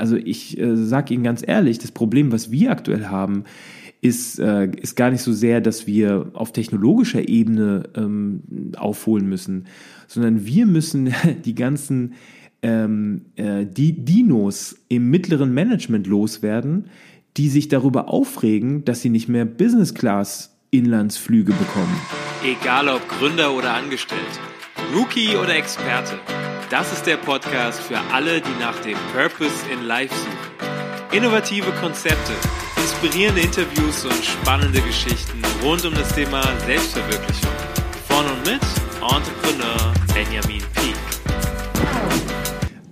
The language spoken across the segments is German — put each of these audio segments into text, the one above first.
also ich äh, sage Ihnen ganz ehrlich, das Problem, was wir aktuell haben, ist, äh, ist gar nicht so sehr, dass wir auf technologischer Ebene ähm, aufholen müssen, sondern wir müssen die ganzen ähm, äh, die Dinos im mittleren Management loswerden, die sich darüber aufregen, dass sie nicht mehr Business Class Inlandsflüge bekommen. Egal ob Gründer oder Angestellt, Rookie oder Experte, das ist der Podcast für alle, die nach dem Purpose in Life suchen. Innovative Konzepte, inspirierende Interviews und spannende Geschichten rund um das Thema Selbstverwirklichung. Von und mit Entrepreneur Benjamin Peak.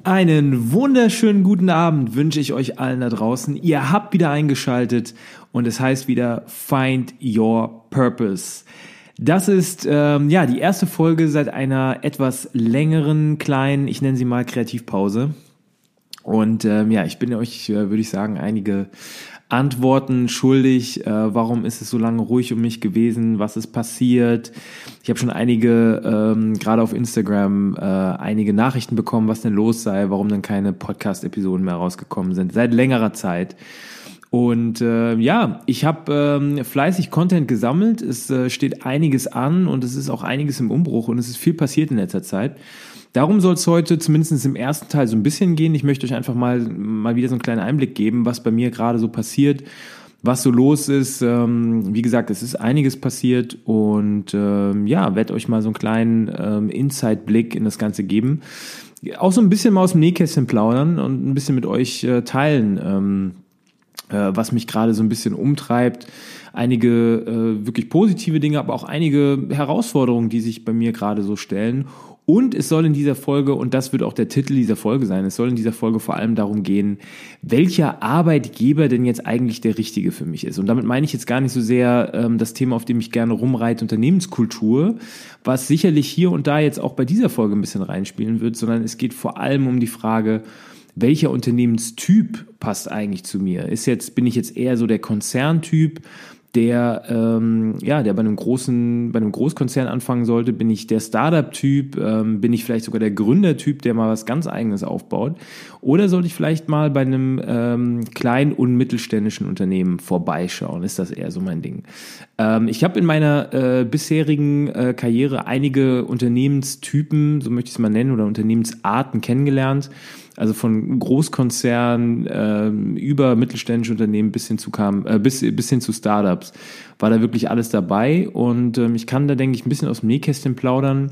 Einen wunderschönen guten Abend wünsche ich euch allen da draußen. Ihr habt wieder eingeschaltet und es heißt wieder Find Your Purpose. Das ist ähm, ja die erste Folge seit einer etwas längeren kleinen, ich nenne sie mal Kreativpause. Und ähm, ja, ich bin euch, äh, würde ich sagen, einige Antworten schuldig. Äh, warum ist es so lange ruhig um mich gewesen? Was ist passiert? Ich habe schon einige, ähm, gerade auf Instagram, äh, einige Nachrichten bekommen, was denn los sei, warum dann keine Podcast-Episoden mehr rausgekommen sind. Seit längerer Zeit. Und äh, ja, ich habe ähm, fleißig Content gesammelt. Es äh, steht einiges an und es ist auch einiges im Umbruch und es ist viel passiert in letzter Zeit. Darum soll es heute zumindest im ersten Teil so ein bisschen gehen. Ich möchte euch einfach mal, mal wieder so einen kleinen Einblick geben, was bei mir gerade so passiert, was so los ist. Ähm, wie gesagt, es ist einiges passiert und ähm, ja, werde euch mal so einen kleinen ähm, Inside-Blick in das Ganze geben. Auch so ein bisschen mal aus dem Nähkästchen plaudern und ein bisschen mit euch äh, teilen, ähm, äh, was mich gerade so ein bisschen umtreibt einige äh, wirklich positive Dinge, aber auch einige Herausforderungen, die sich bei mir gerade so stellen. Und es soll in dieser Folge, und das wird auch der Titel dieser Folge sein, es soll in dieser Folge vor allem darum gehen, welcher Arbeitgeber denn jetzt eigentlich der richtige für mich ist. Und damit meine ich jetzt gar nicht so sehr ähm, das Thema, auf dem ich gerne rumreite, Unternehmenskultur, was sicherlich hier und da jetzt auch bei dieser Folge ein bisschen reinspielen wird, sondern es geht vor allem um die Frage, welcher Unternehmenstyp passt eigentlich zu mir? Ist jetzt, bin ich jetzt eher so der Konzerntyp? der ähm, ja, der bei einem großen, bei einem Großkonzern anfangen sollte, bin ich der Startup-Typ, ähm, bin ich vielleicht sogar der Gründertyp, der mal was ganz Eigenes aufbaut, oder sollte ich vielleicht mal bei einem ähm, kleinen und mittelständischen Unternehmen vorbeischauen? Ist das eher so mein Ding? Ähm, ich habe in meiner äh, bisherigen äh, Karriere einige Unternehmenstypen, so möchte ich es mal nennen, oder Unternehmensarten kennengelernt also von Großkonzernen äh, über mittelständische Unternehmen bis hin zu kam, äh, bis, bis hin zu Startups, war da wirklich alles dabei. Und ähm, ich kann da, denke ich, ein bisschen aus dem Nähkästchen plaudern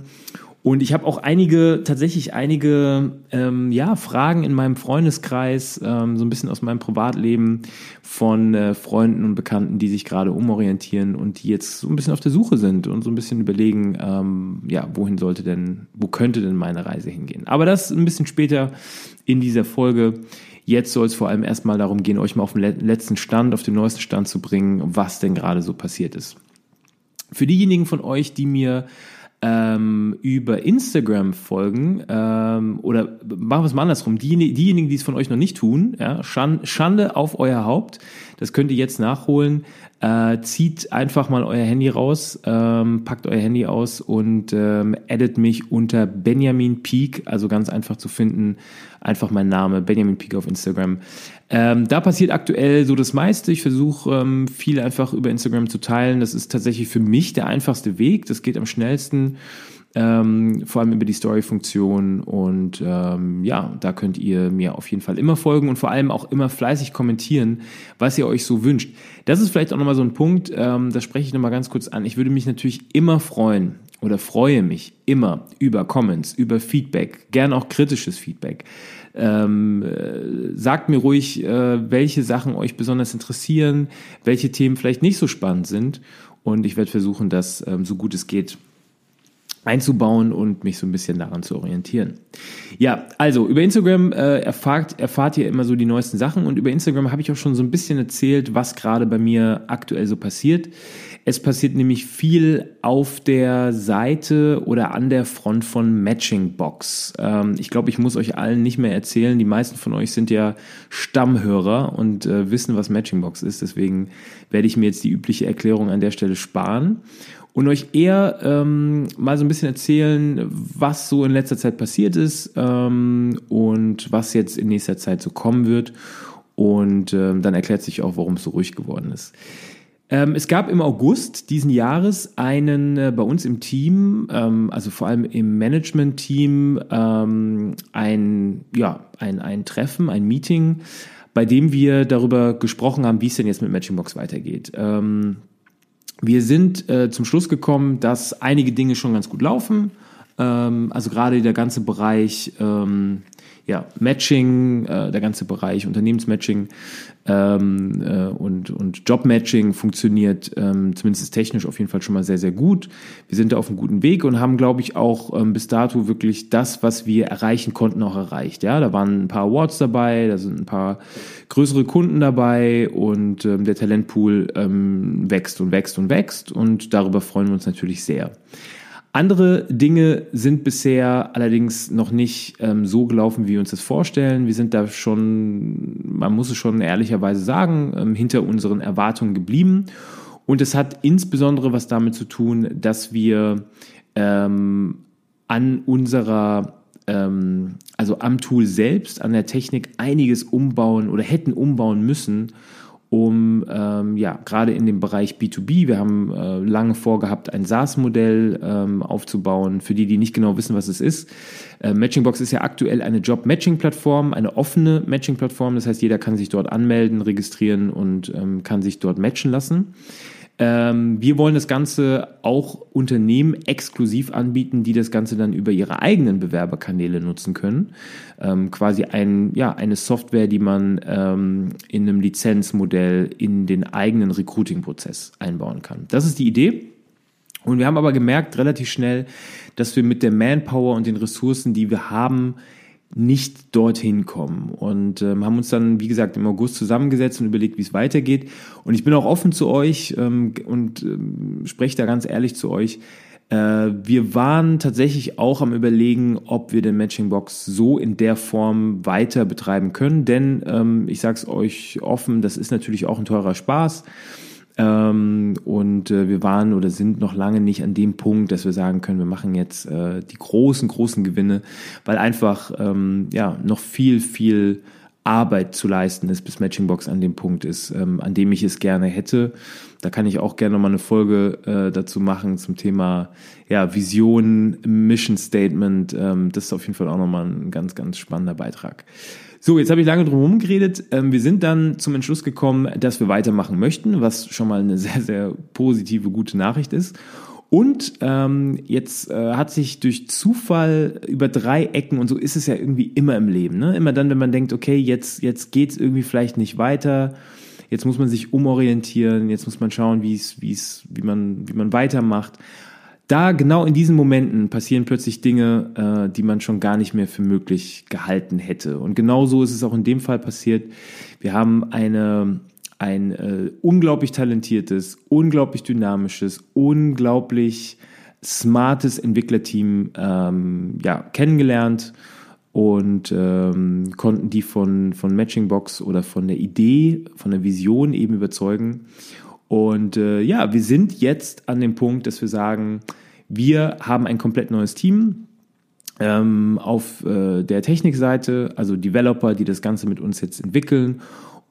und ich habe auch einige, tatsächlich einige ähm, ja, Fragen in meinem Freundeskreis, ähm, so ein bisschen aus meinem Privatleben von äh, Freunden und Bekannten, die sich gerade umorientieren und die jetzt so ein bisschen auf der Suche sind und so ein bisschen überlegen, ähm, ja, wohin sollte denn, wo könnte denn meine Reise hingehen. Aber das ein bisschen später in dieser Folge. Jetzt soll es vor allem erstmal darum gehen, euch mal auf den letzten Stand, auf den neuesten Stand zu bringen, was denn gerade so passiert ist. Für diejenigen von euch, die mir ähm, über Instagram folgen ähm, oder machen wir es mal andersrum, die, diejenigen, die es von euch noch nicht tun, ja, Schande auf euer Haupt, das könnt ihr jetzt nachholen. Äh, zieht einfach mal euer Handy raus, ähm, packt euer Handy aus und ähm, addet mich unter Benjamin Peak, also ganz einfach zu finden, einfach mein Name, Benjamin Peak auf Instagram. Ähm, da passiert aktuell so das meiste. Ich versuche ähm, viel einfach über Instagram zu teilen. Das ist tatsächlich für mich der einfachste Weg. Das geht am schnellsten. Ähm, vor allem über die Story-Funktion. Und ähm, ja, da könnt ihr mir auf jeden Fall immer folgen und vor allem auch immer fleißig kommentieren, was ihr euch so wünscht. Das ist vielleicht auch nochmal so ein Punkt, ähm, da spreche ich nochmal ganz kurz an. Ich würde mich natürlich immer freuen oder freue mich immer über Comments, über Feedback, gern auch kritisches Feedback. Ähm, äh, sagt mir ruhig, äh, welche Sachen euch besonders interessieren, welche Themen vielleicht nicht so spannend sind. Und ich werde versuchen, das ähm, so gut es geht einzubauen und mich so ein bisschen daran zu orientieren. Ja, also über Instagram äh, erfahrt, erfahrt ihr immer so die neuesten Sachen und über Instagram habe ich auch schon so ein bisschen erzählt, was gerade bei mir aktuell so passiert. Es passiert nämlich viel auf der Seite oder an der Front von Matchingbox. Ähm, ich glaube, ich muss euch allen nicht mehr erzählen. Die meisten von euch sind ja Stammhörer und äh, wissen, was Matchingbox ist. Deswegen werde ich mir jetzt die übliche Erklärung an der Stelle sparen und euch eher ähm, mal so ein bisschen erzählen, was so in letzter Zeit passiert ist ähm, und was jetzt in nächster Zeit so kommen wird. Und ähm, dann erklärt sich auch, warum es so ruhig geworden ist. Ähm, es gab im August diesen Jahres einen äh, bei uns im Team, ähm, also vor allem im Management-Team, ähm, ein, ja, ein, ein Treffen, ein Meeting, bei dem wir darüber gesprochen haben, wie es denn jetzt mit Matchingbox weitergeht. Wir sind äh, zum Schluss gekommen, dass einige Dinge schon ganz gut laufen. Also gerade der ganze Bereich ja, Matching, äh, der ganze Bereich Unternehmensmatching ähm, äh, und, und Jobmatching funktioniert ähm, zumindest technisch auf jeden Fall schon mal sehr, sehr gut. Wir sind da auf einem guten Weg und haben, glaube ich, auch ähm, bis dato wirklich das, was wir erreichen konnten, auch erreicht. Ja, da waren ein paar Awards dabei, da sind ein paar größere Kunden dabei und ähm, der Talentpool ähm, wächst und wächst und wächst und darüber freuen wir uns natürlich sehr. Andere Dinge sind bisher allerdings noch nicht ähm, so gelaufen, wie wir uns das vorstellen. Wir sind da schon, man muss es schon ehrlicherweise sagen, ähm, hinter unseren Erwartungen geblieben. Und es hat insbesondere was damit zu tun, dass wir ähm, an unserer, ähm, also am Tool selbst, an der Technik einiges umbauen oder hätten umbauen müssen, um ähm, ja gerade in dem Bereich B2B, wir haben äh, lange vorgehabt, ein SaaS-Modell ähm, aufzubauen. Für die, die nicht genau wissen, was es ist, äh, Matchingbox ist ja aktuell eine Job-Matching-Plattform, eine offene Matching-Plattform. Das heißt, jeder kann sich dort anmelden, registrieren und ähm, kann sich dort matchen lassen. Ähm, wir wollen das Ganze auch Unternehmen exklusiv anbieten, die das Ganze dann über ihre eigenen Bewerberkanäle nutzen können. Ähm, quasi ein, ja, eine Software, die man ähm, in einem Lizenzmodell in den eigenen Recruiting-Prozess einbauen kann. Das ist die Idee. Und wir haben aber gemerkt relativ schnell, dass wir mit der Manpower und den Ressourcen, die wir haben, nicht dorthin kommen. Und ähm, haben uns dann, wie gesagt, im August zusammengesetzt und überlegt, wie es weitergeht. Und ich bin auch offen zu euch ähm, und ähm, spreche da ganz ehrlich zu euch. Äh, wir waren tatsächlich auch am Überlegen, ob wir den Matchingbox so in der Form weiter betreiben können. Denn ähm, ich sage es euch offen, das ist natürlich auch ein teurer Spaß. Ähm, und äh, wir waren oder sind noch lange nicht an dem Punkt, dass wir sagen können, wir machen jetzt äh, die großen, großen Gewinne, weil einfach ähm, ja noch viel, viel Arbeit zu leisten ist, bis Matchingbox an dem Punkt ist, ähm, an dem ich es gerne hätte. Da kann ich auch gerne nochmal eine Folge äh, dazu machen zum Thema ja, Vision, Mission Statement. Das ist auf jeden Fall auch nochmal ein ganz, ganz spannender Beitrag. So, jetzt habe ich lange drum herum geredet. Ähm, wir sind dann zum Entschluss gekommen, dass wir weitermachen möchten, was schon mal eine sehr, sehr positive, gute Nachricht ist. Und ähm, jetzt äh, hat sich durch Zufall über drei Ecken, und so ist es ja irgendwie immer im Leben, ne? immer dann, wenn man denkt, okay, jetzt, jetzt geht es irgendwie vielleicht nicht weiter, jetzt muss man sich umorientieren, jetzt muss man schauen, wie es, wie es, wie man, wie man weitermacht da genau in diesen Momenten passieren plötzlich Dinge, äh, die man schon gar nicht mehr für möglich gehalten hätte. Und genau so ist es auch in dem Fall passiert. Wir haben eine, ein äh, unglaublich talentiertes, unglaublich dynamisches, unglaublich smartes Entwicklerteam ähm, ja, kennengelernt und ähm, konnten die von, von Matchingbox oder von der Idee, von der Vision eben überzeugen. Und äh, ja, wir sind jetzt an dem Punkt, dass wir sagen, wir haben ein komplett neues Team ähm, auf äh, der Technikseite, also Developer, die das Ganze mit uns jetzt entwickeln.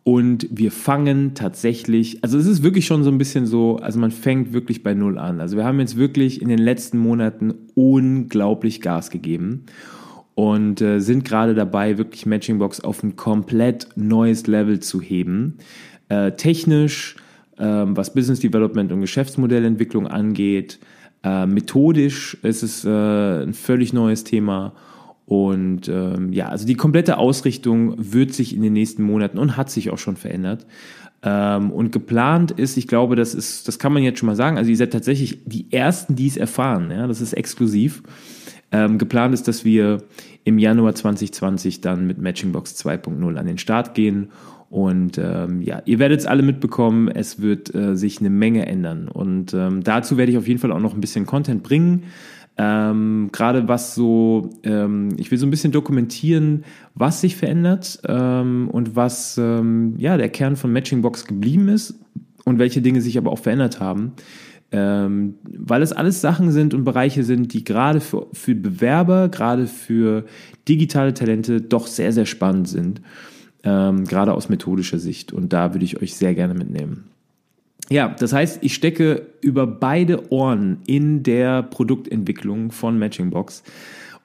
Und wir fangen tatsächlich, also es ist wirklich schon so ein bisschen so, also man fängt wirklich bei Null an. Also wir haben jetzt wirklich in den letzten Monaten unglaublich Gas gegeben und äh, sind gerade dabei, wirklich Matchingbox auf ein komplett neues Level zu heben. Äh, technisch, ähm, was Business Development und Geschäftsmodellentwicklung angeht. Äh, methodisch ist es äh, ein völlig neues Thema. Und ähm, ja, also die komplette Ausrichtung wird sich in den nächsten Monaten und hat sich auch schon verändert. Ähm, und geplant ist, ich glaube, das ist, das kann man jetzt schon mal sagen. Also ihr seid tatsächlich die ersten, die es erfahren. Ja, das ist exklusiv. Ähm, geplant ist, dass wir im Januar 2020 dann mit Matchingbox 2.0 an den Start gehen Und ähm, ja, ihr werdet es alle mitbekommen, es wird äh, sich eine Menge ändern. Und ähm, dazu werde ich auf jeden Fall auch noch ein bisschen Content bringen. Ähm, Gerade was so, ähm, ich will so ein bisschen dokumentieren, was sich verändert ähm, und was ähm, ja der Kern von Matchingbox geblieben ist und welche Dinge sich aber auch verändert haben. Ähm, weil es alles Sachen sind und Bereiche sind, die gerade für, für Bewerber, gerade für digitale Talente doch sehr, sehr spannend sind. Ähm, gerade aus methodischer Sicht. Und da würde ich euch sehr gerne mitnehmen. Ja, das heißt, ich stecke über beide Ohren in der Produktentwicklung von Matchingbox.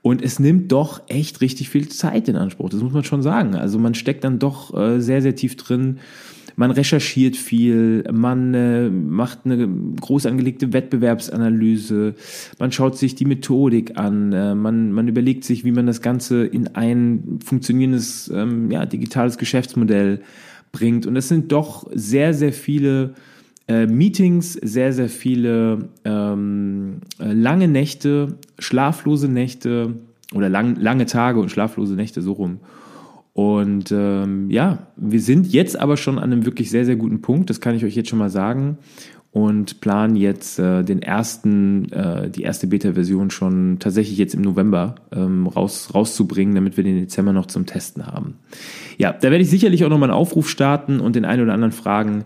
Und es nimmt doch echt richtig viel Zeit in Anspruch. Das muss man schon sagen. Also man steckt dann doch äh, sehr, sehr tief drin. Man recherchiert viel, man äh, macht eine groß angelegte Wettbewerbsanalyse, man schaut sich die Methodik an, äh, man, man überlegt sich, wie man das Ganze in ein funktionierendes ähm, ja, digitales Geschäftsmodell bringt. Und es sind doch sehr, sehr viele äh, Meetings, sehr, sehr viele ähm, äh, lange Nächte, schlaflose Nächte oder lang, lange Tage und schlaflose Nächte so rum. Und ähm, ja, wir sind jetzt aber schon an einem wirklich sehr, sehr guten Punkt, das kann ich euch jetzt schon mal sagen und planen jetzt äh, den ersten, äh, die erste Beta-Version schon tatsächlich jetzt im November ähm, raus, rauszubringen, damit wir den Dezember noch zum Testen haben. Ja, da werde ich sicherlich auch nochmal einen Aufruf starten und den einen oder anderen fragen,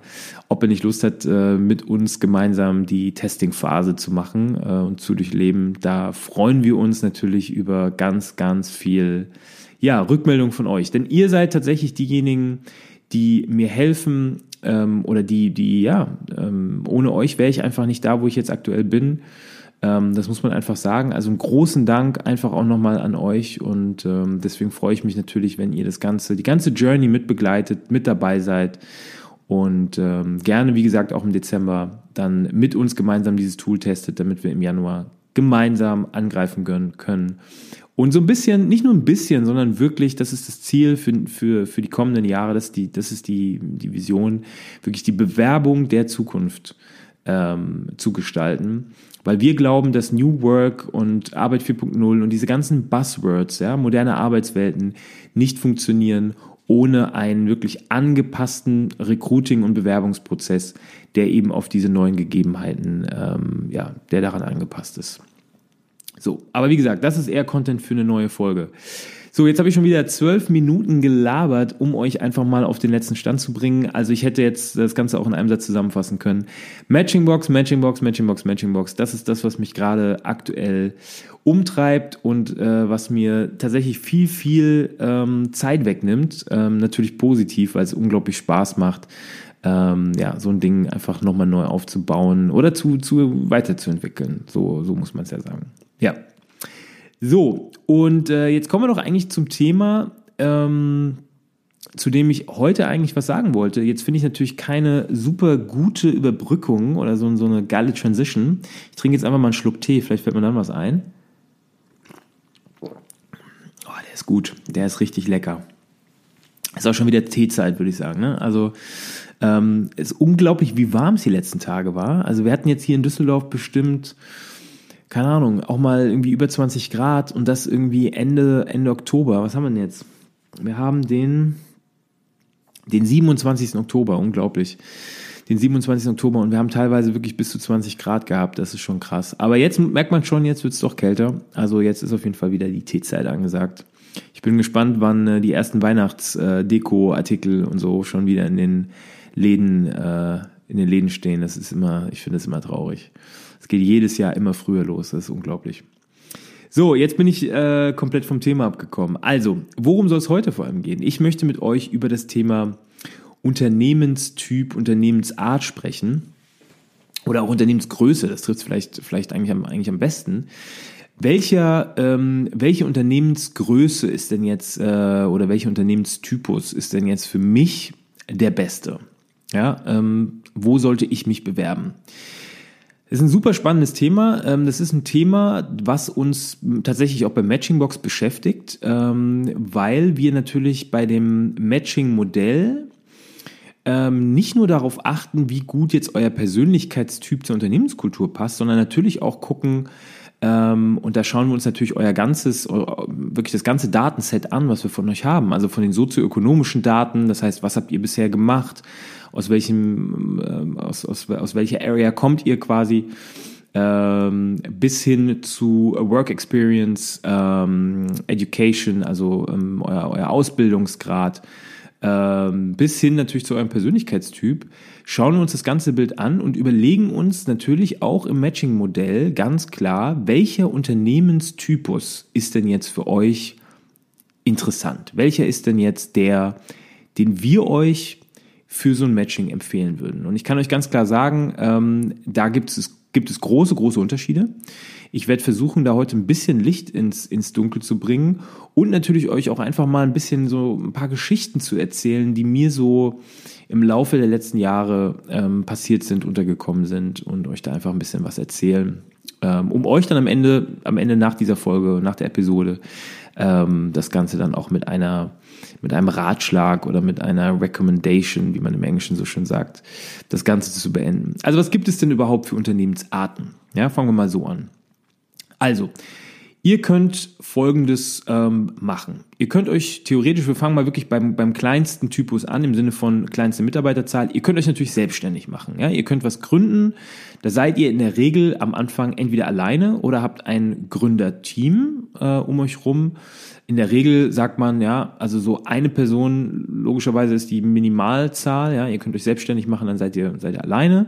ob er nicht Lust hat, äh, mit uns gemeinsam die Testing-Phase zu machen äh, und zu durchleben. Da freuen wir uns natürlich über ganz, ganz viel ja, Rückmeldung von euch. Denn ihr seid tatsächlich diejenigen, die mir helfen, ähm, oder die, die, ja, ähm, ohne euch wäre ich einfach nicht da, wo ich jetzt aktuell bin. Ähm, das muss man einfach sagen. Also einen großen Dank einfach auch nochmal an euch und ähm, deswegen freue ich mich natürlich, wenn ihr das Ganze, die ganze Journey mitbegleitet, mit dabei seid und ähm, gerne, wie gesagt, auch im Dezember dann mit uns gemeinsam dieses Tool testet, damit wir im Januar gemeinsam angreifen können und so ein bisschen, nicht nur ein bisschen, sondern wirklich, das ist das Ziel für, für, für die kommenden Jahre, das ist die, das ist die, die Vision, wirklich die Bewerbung der Zukunft ähm, zu gestalten. Weil wir glauben, dass New Work und Arbeit 4.0 und diese ganzen Buzzwords, ja, moderne Arbeitswelten nicht funktionieren ohne einen wirklich angepassten Recruiting- und Bewerbungsprozess, der eben auf diese neuen Gegebenheiten, ähm, ja, der daran angepasst ist. So, aber wie gesagt, das ist eher Content für eine neue Folge. So, jetzt habe ich schon wieder zwölf Minuten gelabert, um euch einfach mal auf den letzten Stand zu bringen. Also ich hätte jetzt das Ganze auch in einem Satz zusammenfassen können. Matchingbox, Matchingbox, Matchingbox, Matchingbox. Das ist das, was mich gerade aktuell umtreibt und äh, was mir tatsächlich viel, viel ähm, Zeit wegnimmt. Ähm, natürlich positiv, weil es unglaublich Spaß macht. Ähm, ja, so ein Ding einfach nochmal neu aufzubauen oder zu, zu weiterzuentwickeln. So, so muss man es ja sagen. Ja. So, und äh, jetzt kommen wir doch eigentlich zum Thema, ähm, zu dem ich heute eigentlich was sagen wollte. Jetzt finde ich natürlich keine super gute Überbrückung oder so, so eine geile Transition. Ich trinke jetzt einfach mal einen Schluck Tee, vielleicht fällt mir dann was ein. Oh, der ist gut, der ist richtig lecker. Ist auch schon wieder Teezeit, würde ich sagen. Ne? Also ähm, ist unglaublich, wie warm es die letzten Tage war. Also wir hatten jetzt hier in Düsseldorf bestimmt keine Ahnung, auch mal irgendwie über 20 Grad und das irgendwie Ende, Ende Oktober. Was haben wir denn jetzt? Wir haben den, den 27. Oktober, unglaublich. Den 27. Oktober und wir haben teilweise wirklich bis zu 20 Grad gehabt, das ist schon krass. Aber jetzt merkt man schon, jetzt wird es doch kälter. Also jetzt ist auf jeden Fall wieder die Teezeit angesagt. Ich bin gespannt, wann äh, die ersten Weihnachtsdeko-Artikel und so schon wieder in den Läden, äh, in den Läden stehen. Das ist immer, ich finde das immer traurig. Es geht jedes Jahr immer früher los. Das ist unglaublich. So, jetzt bin ich äh, komplett vom Thema abgekommen. Also, worum soll es heute vor allem gehen? Ich möchte mit euch über das Thema Unternehmenstyp, Unternehmensart sprechen. Oder auch Unternehmensgröße, das trifft vielleicht, vielleicht eigentlich, am, eigentlich am besten. Welcher, ähm, welche Unternehmensgröße ist denn jetzt, äh, oder welcher Unternehmenstypus ist denn jetzt für mich der beste? Ja, ähm, wo sollte ich mich bewerben? Das ist ein super spannendes Thema. Ähm, das ist ein Thema, was uns tatsächlich auch bei Matchingbox beschäftigt, ähm, weil wir natürlich bei dem Matching-Modell ähm, nicht nur darauf achten, wie gut jetzt euer Persönlichkeitstyp zur Unternehmenskultur passt, sondern natürlich auch gucken, und da schauen wir uns natürlich euer ganzes, wirklich das ganze Datenset an, was wir von euch haben. Also von den sozioökonomischen Daten, das heißt, was habt ihr bisher gemacht, aus welchem, ähm, aus, aus, aus welcher Area kommt ihr quasi, ähm, bis hin zu Work Experience, ähm, Education, also ähm, euer, euer Ausbildungsgrad, ähm, bis hin natürlich zu eurem Persönlichkeitstyp, schauen wir uns das ganze Bild an und überlegen uns natürlich auch im Matching-Modell ganz klar, welcher Unternehmenstypus ist denn jetzt für euch interessant? Welcher ist denn jetzt der, den wir euch für so ein Matching empfehlen würden? Und ich kann euch ganz klar sagen, ähm, da gibt es, gibt es große, große Unterschiede. Ich werde versuchen, da heute ein bisschen Licht ins, ins Dunkel zu bringen und natürlich euch auch einfach mal ein bisschen so ein paar Geschichten zu erzählen, die mir so im Laufe der letzten Jahre ähm, passiert sind, untergekommen sind und euch da einfach ein bisschen was erzählen, ähm, um euch dann am Ende, am Ende nach dieser Folge, nach der Episode, ähm, das Ganze dann auch mit einer, mit einem Ratschlag oder mit einer Recommendation, wie man im Englischen so schön sagt, das Ganze zu beenden. Also was gibt es denn überhaupt für Unternehmensarten? Ja, fangen wir mal so an. Also, Ihr könnt Folgendes ähm, machen. Ihr könnt euch theoretisch, wir fangen mal wirklich beim, beim kleinsten Typus an, im Sinne von kleinste Mitarbeiterzahl. Ihr könnt euch natürlich selbstständig machen. Ja? Ihr könnt was gründen. Da seid ihr in der Regel am Anfang entweder alleine oder habt ein Gründerteam äh, um euch rum. In der Regel sagt man, ja, also so eine Person, logischerweise ist die Minimalzahl, ja, ihr könnt euch selbstständig machen, dann seid ihr, seid ihr alleine.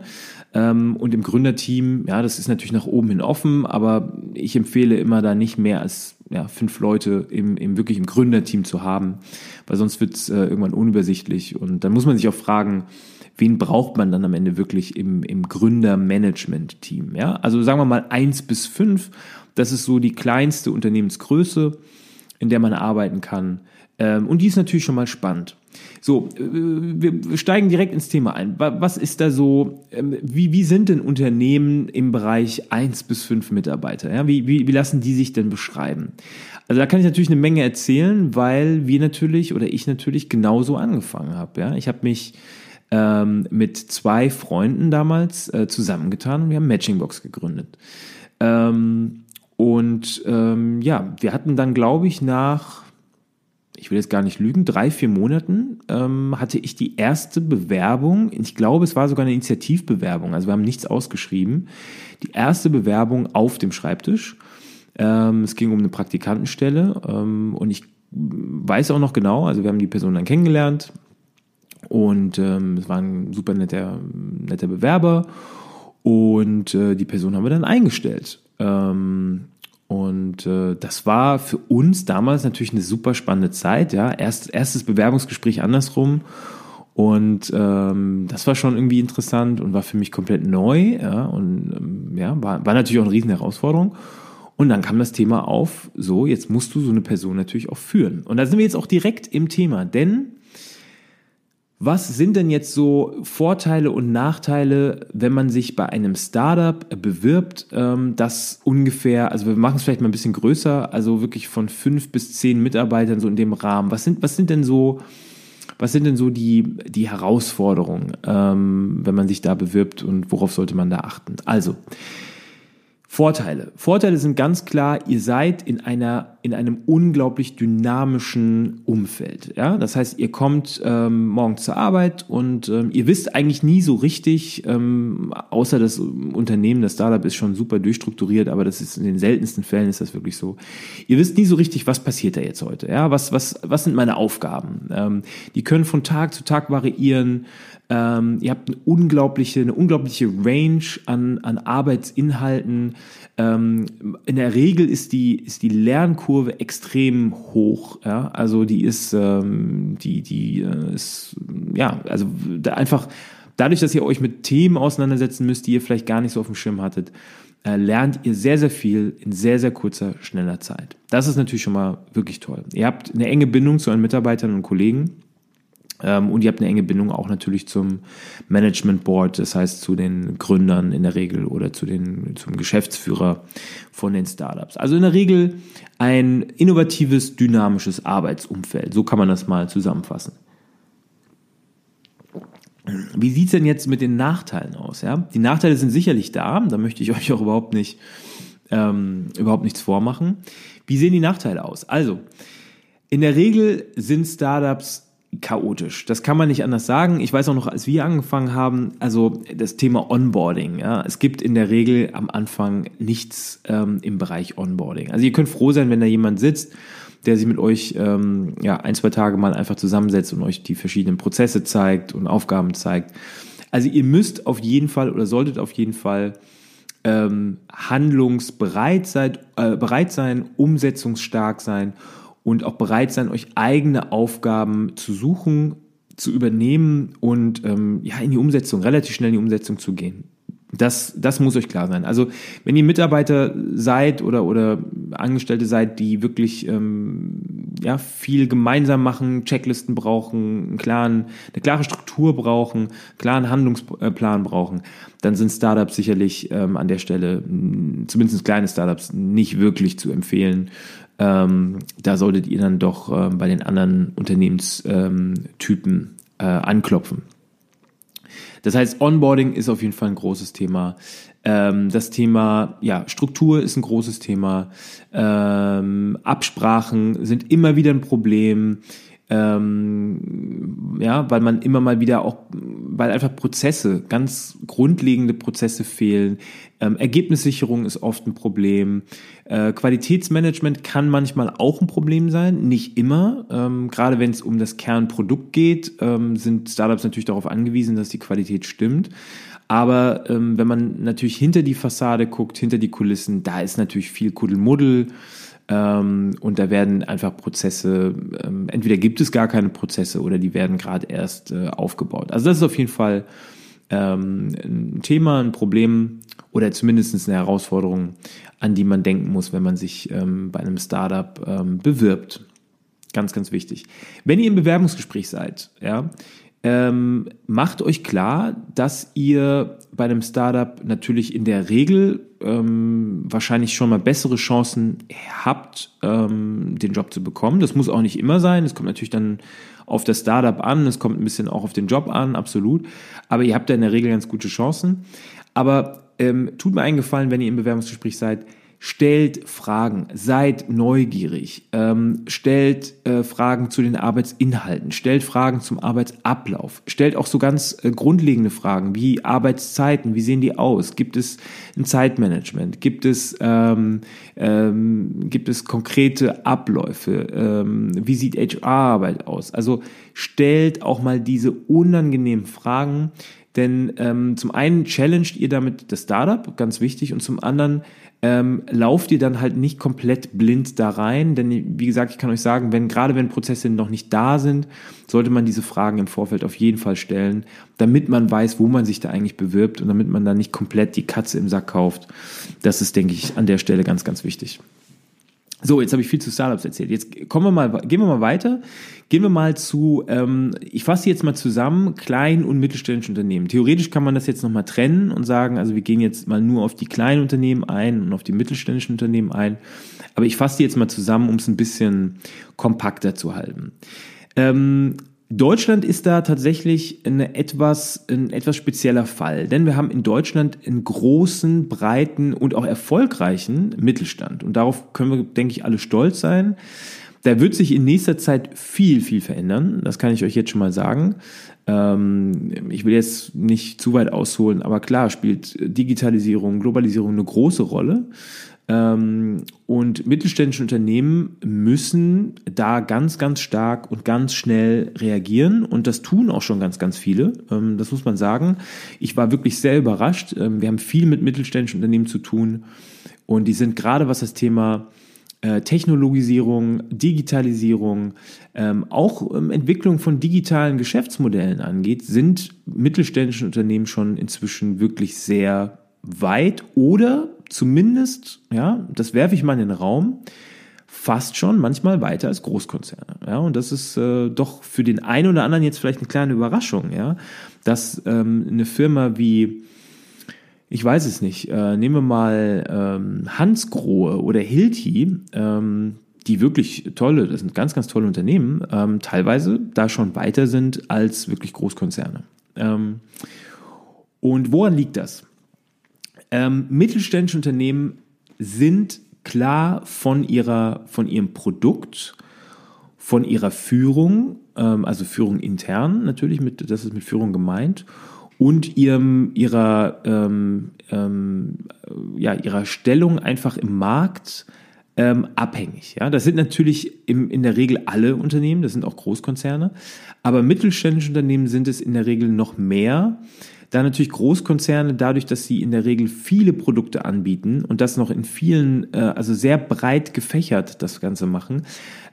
Ähm, und im Gründerteam, ja, das ist natürlich nach oben hin offen, aber ich empfehle immer da nicht mehr als ja, fünf Leute im, im wirklich im Gründerteam zu haben, weil sonst wird es äh, irgendwann unübersichtlich und dann muss man sich auch fragen, wen braucht man dann am Ende wirklich im, im Gründermanagement-Team? Ja? Also sagen wir mal eins bis fünf, das ist so die kleinste Unternehmensgröße, in der man arbeiten kann. Ähm, und die ist natürlich schon mal spannend. So, äh, wir steigen direkt ins Thema ein. Was ist da so, ähm, wie, wie sind denn Unternehmen im Bereich 1 bis 5 Mitarbeiter? Ja, wie, wie, wie lassen die sich denn beschreiben? Also da kann ich natürlich eine Menge erzählen, weil wir natürlich oder ich natürlich genauso angefangen habe. Ja? Ich habe mich ähm, mit zwei Freunden damals äh, zusammengetan und wir haben Matchingbox gegründet. Ähm, und ähm, ja, wir hatten dann, glaube ich, nach ich will jetzt gar nicht lügen, drei, vier Monaten ähm, hatte ich die erste Bewerbung, ich glaube, es war sogar eine Initiativbewerbung, also wir haben nichts ausgeschrieben, die erste Bewerbung auf dem Schreibtisch. Ähm, es ging um eine Praktikantenstelle. Ähm, und ich weiß auch noch genau, also wir haben die Person dann kennengelernt. Und ähm, es war ein super netter, netter Bewerber. Und äh, die Person haben wir dann eingestellt. Ähm, und äh, das war für uns damals natürlich eine super spannende Zeit. Ja, Erst, erstes Bewerbungsgespräch andersrum. Und ähm, das war schon irgendwie interessant und war für mich komplett neu. Ja, und ähm, ja, war, war natürlich auch eine riesen Herausforderung. Und dann kam das Thema auf, so, jetzt musst du so eine Person natürlich auch führen. Und da sind wir jetzt auch direkt im Thema, denn was sind denn jetzt so Vorteile und Nachteile, wenn man sich bei einem Startup bewirbt, ähm, das ungefähr, also wir machen es vielleicht mal ein bisschen größer, also wirklich von fünf bis zehn Mitarbeitern so in dem Rahmen. Was sind, was sind denn so, was sind denn so die, die Herausforderungen, ähm, wenn man sich da bewirbt und worauf sollte man da achten? Also, Vorteile. Vorteile sind ganz klar, ihr seid in einer in einem unglaublich dynamischen Umfeld. Ja, das heißt, ihr kommt ähm, morgens zur Arbeit und ähm, ihr wisst eigentlich nie so richtig, ähm, außer das Unternehmen, das Startup ist schon super durchstrukturiert, aber das ist in den seltensten Fällen ist das wirklich so. Ihr wisst nie so richtig, was passiert da jetzt heute. Ja, was was was sind meine Aufgaben? Ähm, die können von Tag zu Tag variieren. Ähm, ihr habt eine unglaubliche, eine unglaubliche Range an, an Arbeitsinhalten. Ähm, in der Regel ist die, ist die Lernkurve extrem hoch. Ja? Also die ist, ähm, die, die äh, ist, ja, also da einfach dadurch, dass ihr euch mit Themen auseinandersetzen müsst, die ihr vielleicht gar nicht so auf dem Schirm hattet, äh, lernt ihr sehr, sehr viel in sehr, sehr kurzer, schneller Zeit. Das ist natürlich schon mal wirklich toll. Ihr habt eine enge Bindung zu euren Mitarbeitern und Kollegen. Ähm, und ihr habt eine enge Bindung auch natürlich zum Management Board, das heißt zu den Gründern in der Regel oder zu den, zum Geschäftsführer von den Startups. Also in der Regel ein innovatives, dynamisches Arbeitsumfeld. So kann man das mal zusammenfassen. Wie sieht es denn jetzt mit den Nachteilen aus? Ja? Die Nachteile sind sicherlich da, da möchte ich euch auch überhaupt nicht ähm, überhaupt nichts vormachen. Wie sehen die Nachteile aus? Also, in der Regel sind Startups chaotisch. Das kann man nicht anders sagen. Ich weiß auch noch, als wir angefangen haben, also das Thema Onboarding. Ja, es gibt in der Regel am Anfang nichts ähm, im Bereich Onboarding. Also ihr könnt froh sein, wenn da jemand sitzt, der sich mit euch ähm, ja ein zwei Tage mal einfach zusammensetzt und euch die verschiedenen Prozesse zeigt und Aufgaben zeigt. Also ihr müsst auf jeden Fall oder solltet auf jeden Fall ähm, handlungsbereit sein, äh, bereit sein, umsetzungsstark sein und auch bereit sein, euch eigene Aufgaben zu suchen, zu übernehmen und ähm, ja in die Umsetzung, relativ schnell in die Umsetzung zu gehen. Das, das muss euch klar sein. Also wenn ihr Mitarbeiter seid oder, oder Angestellte seid, die wirklich ähm, ja, viel gemeinsam machen, Checklisten brauchen, einen klaren, eine klare Struktur brauchen, einen klaren Handlungsplan brauchen, dann sind Startups sicherlich ähm, an der Stelle, zumindest kleine Startups, nicht wirklich zu empfehlen. Ähm, da solltet ihr dann doch äh, bei den anderen Unternehmenstypen äh, anklopfen. Das heißt, Onboarding ist auf jeden Fall ein großes Thema. Ähm, das Thema ja, Struktur ist ein großes Thema. Ähm, Absprachen sind immer wieder ein Problem ähm, ja, weil man immer mal wieder auch, weil einfach Prozesse, ganz grundlegende Prozesse fehlen. Ähm, Ergebnissicherung ist oft ein Problem. Äh, Qualitätsmanagement kann manchmal auch ein Problem sein, nicht immer. Ähm, gerade wenn es um das Kernprodukt geht, ähm, sind Startups natürlich darauf angewiesen, dass die Qualität stimmt. Aber ähm, wenn man natürlich hinter die Fassade guckt, hinter die Kulissen, da ist natürlich viel Kuddelmuddel. Ähm, und da werden einfach Prozesse, ähm, entweder gibt es gar keine Prozesse oder die werden gerade erst äh, aufgebaut. Also das ist auf jeden Fall ähm, ein Thema, ein Problem oder zumindest eine Herausforderung, an die man denken muss, wenn man sich ähm, bei einem Startup ähm, bewirbt. Ganz, ganz wichtig. Wenn ihr im Bewerbungsgespräch seid, ja, ähm, macht euch klar, dass ihr bei einem Startup natürlich in der Regel ähm, wahrscheinlich schon mal bessere Chancen habt, ähm, den Job zu bekommen. Das muss auch nicht immer sein. Es kommt natürlich dann auf das Startup an, es kommt ein bisschen auch auf den Job an, absolut. Aber ihr habt da in der Regel ganz gute Chancen. Aber ähm, tut mir einen Gefallen, wenn ihr im Bewerbungsgespräch seid, stellt Fragen, seid neugierig, ähm, stellt äh, Fragen zu den Arbeitsinhalten, stellt Fragen zum Arbeitsablauf, stellt auch so ganz äh, grundlegende Fragen wie Arbeitszeiten, wie sehen die aus? Gibt es ein Zeitmanagement? Gibt es, ähm, ähm, gibt es konkrete Abläufe? Ähm, wie sieht HR-Arbeit aus? Also stellt auch mal diese unangenehmen Fragen, denn ähm, zum einen challenged ihr damit das Startup, ganz wichtig, und zum anderen ähm, lauft ihr dann halt nicht komplett blind da rein, denn wie gesagt, ich kann euch sagen, wenn gerade wenn Prozesse noch nicht da sind, sollte man diese Fragen im Vorfeld auf jeden Fall stellen, damit man weiß, wo man sich da eigentlich bewirbt und damit man da nicht komplett die Katze im Sack kauft. Das ist, denke ich, an der Stelle ganz, ganz wichtig. So, jetzt habe ich viel zu Startups erzählt. Jetzt kommen wir mal, gehen wir mal weiter. Gehen wir mal zu, ähm, ich fasse jetzt mal zusammen, kleinen und mittelständischen Unternehmen. Theoretisch kann man das jetzt nochmal trennen und sagen, also wir gehen jetzt mal nur auf die kleinen Unternehmen ein und auf die mittelständischen Unternehmen ein. Aber ich fasse die jetzt mal zusammen, um es ein bisschen kompakter zu halten. Ähm, Deutschland ist da tatsächlich eine etwas, ein etwas spezieller Fall, denn wir haben in Deutschland einen großen, breiten und auch erfolgreichen Mittelstand. Und darauf können wir, denke ich, alle stolz sein. Da wird sich in nächster Zeit viel, viel verändern. Das kann ich euch jetzt schon mal sagen. Ähm, ich will jetzt nicht zu weit ausholen, aber klar spielt Digitalisierung, Globalisierung eine große Rolle. Ähm, und mittelständische Unternehmen müssen da ganz, ganz stark und ganz schnell reagieren. Und das tun auch schon ganz, ganz viele. Ähm, das muss man sagen. Ich war wirklich sehr überrascht. Ähm, wir haben viel mit mittelständischen Unternehmen zu tun. Und die sind gerade, was das Thema äh, Technologisierung, Digitalisierung, auch Entwicklung von digitalen Geschäftsmodellen angeht, sind mittelständische Unternehmen schon inzwischen wirklich sehr weit oder zumindest, ja, das werfe ich mal in den Raum, fast schon manchmal weiter als Großkonzerne. Ja, und das ist äh, doch für den einen oder anderen jetzt vielleicht eine kleine Überraschung, ja, dass ähm, eine Firma wie ich weiß es nicht, äh, nehmen wir mal ähm, Hansgrohe oder Hilti, ähm, die wirklich tolle, das sind ganz, ganz tolle Unternehmen, ähm, teilweise da schon weiter sind als wirklich Großkonzerne. Ähm, und woran liegt das? Ähm, mittelständische Unternehmen sind klar von ihrer, von ihrem Produkt, von ihrer Führung, ähm, also Führung intern natürlich, mit, das ist mit Führung gemeint, und ihrem, ihrer, ähm, ähm, ja, ihrer Stellung einfach im Markt ähm, abhängig. Ja? Das sind natürlich im, in der Regel alle Unternehmen, das sind auch Großkonzerne, aber mittelständische Unternehmen sind es in der Regel noch mehr. Da natürlich Großkonzerne, dadurch, dass sie in der Regel viele Produkte anbieten und das noch in vielen, äh, also sehr breit gefächert das Ganze machen,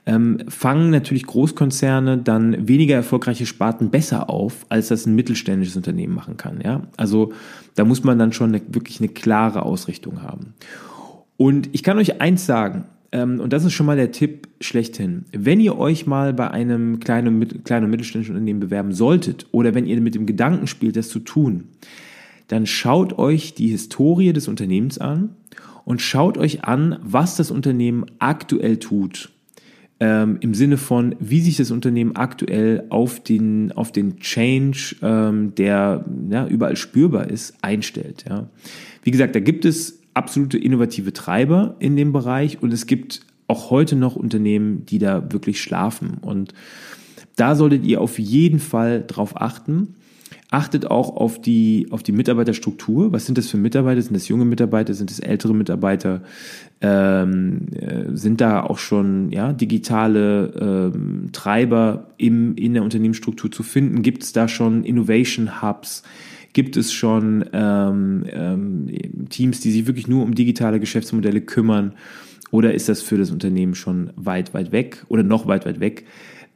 ähm, fangen natürlich Großkonzerne dann weniger erfolgreiche Sparten besser auf, als das ein mittelständisches Unternehmen machen kann. Ja? Also da muss man dann schon eine, wirklich eine klare Ausrichtung haben. Und ich kann euch eins sagen, und das ist schon mal der Tipp schlechthin. Wenn ihr euch mal bei einem kleinen, kleinen und mittelständischen Unternehmen bewerben solltet oder wenn ihr mit dem Gedanken spielt, das zu tun, dann schaut euch die Historie des Unternehmens an und schaut euch an, was das Unternehmen aktuell tut. Ähm, Im Sinne von, wie sich das Unternehmen aktuell auf den, auf den Change, ähm, der ja, überall spürbar ist, einstellt. Ja. Wie gesagt, da gibt es absolute innovative Treiber in dem Bereich und es gibt auch heute noch Unternehmen, die da wirklich schlafen. Und da solltet ihr auf jeden Fall drauf achten. Achtet auch auf die, auf die Mitarbeiterstruktur. Was sind das für Mitarbeiter? Sind das junge Mitarbeiter? Sind das ältere Mitarbeiter? Ähm, äh, sind da auch schon ja, digitale ähm, Treiber im, in der Unternehmensstruktur zu finden? Gibt es da schon Innovation Hubs? Gibt es schon ähm, ähm, Teams, die sich wirklich nur um digitale Geschäftsmodelle kümmern? Oder ist das für das Unternehmen schon weit, weit weg oder noch weit, weit weg?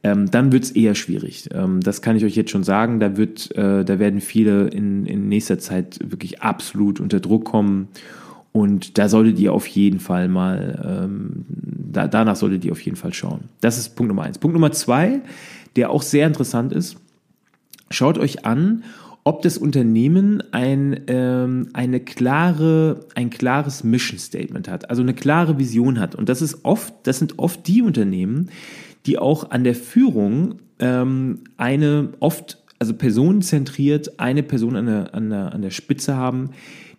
Ähm, dann wird es eher schwierig. Ähm, das kann ich euch jetzt schon sagen. Da, wird, äh, da werden viele in, in nächster Zeit wirklich absolut unter Druck kommen. Und da solltet ihr auf jeden Fall mal, ähm, da, danach solltet ihr auf jeden Fall schauen. Das ist Punkt Nummer eins. Punkt Nummer zwei, der auch sehr interessant ist, schaut euch an, ob das Unternehmen ein, ähm, eine klare, ein klares Mission Statement hat, also eine klare Vision hat. Und das ist oft, das sind oft die Unternehmen, die auch an der Führung ähm, eine oft, also personenzentriert, eine Person an der, an der, an der Spitze haben,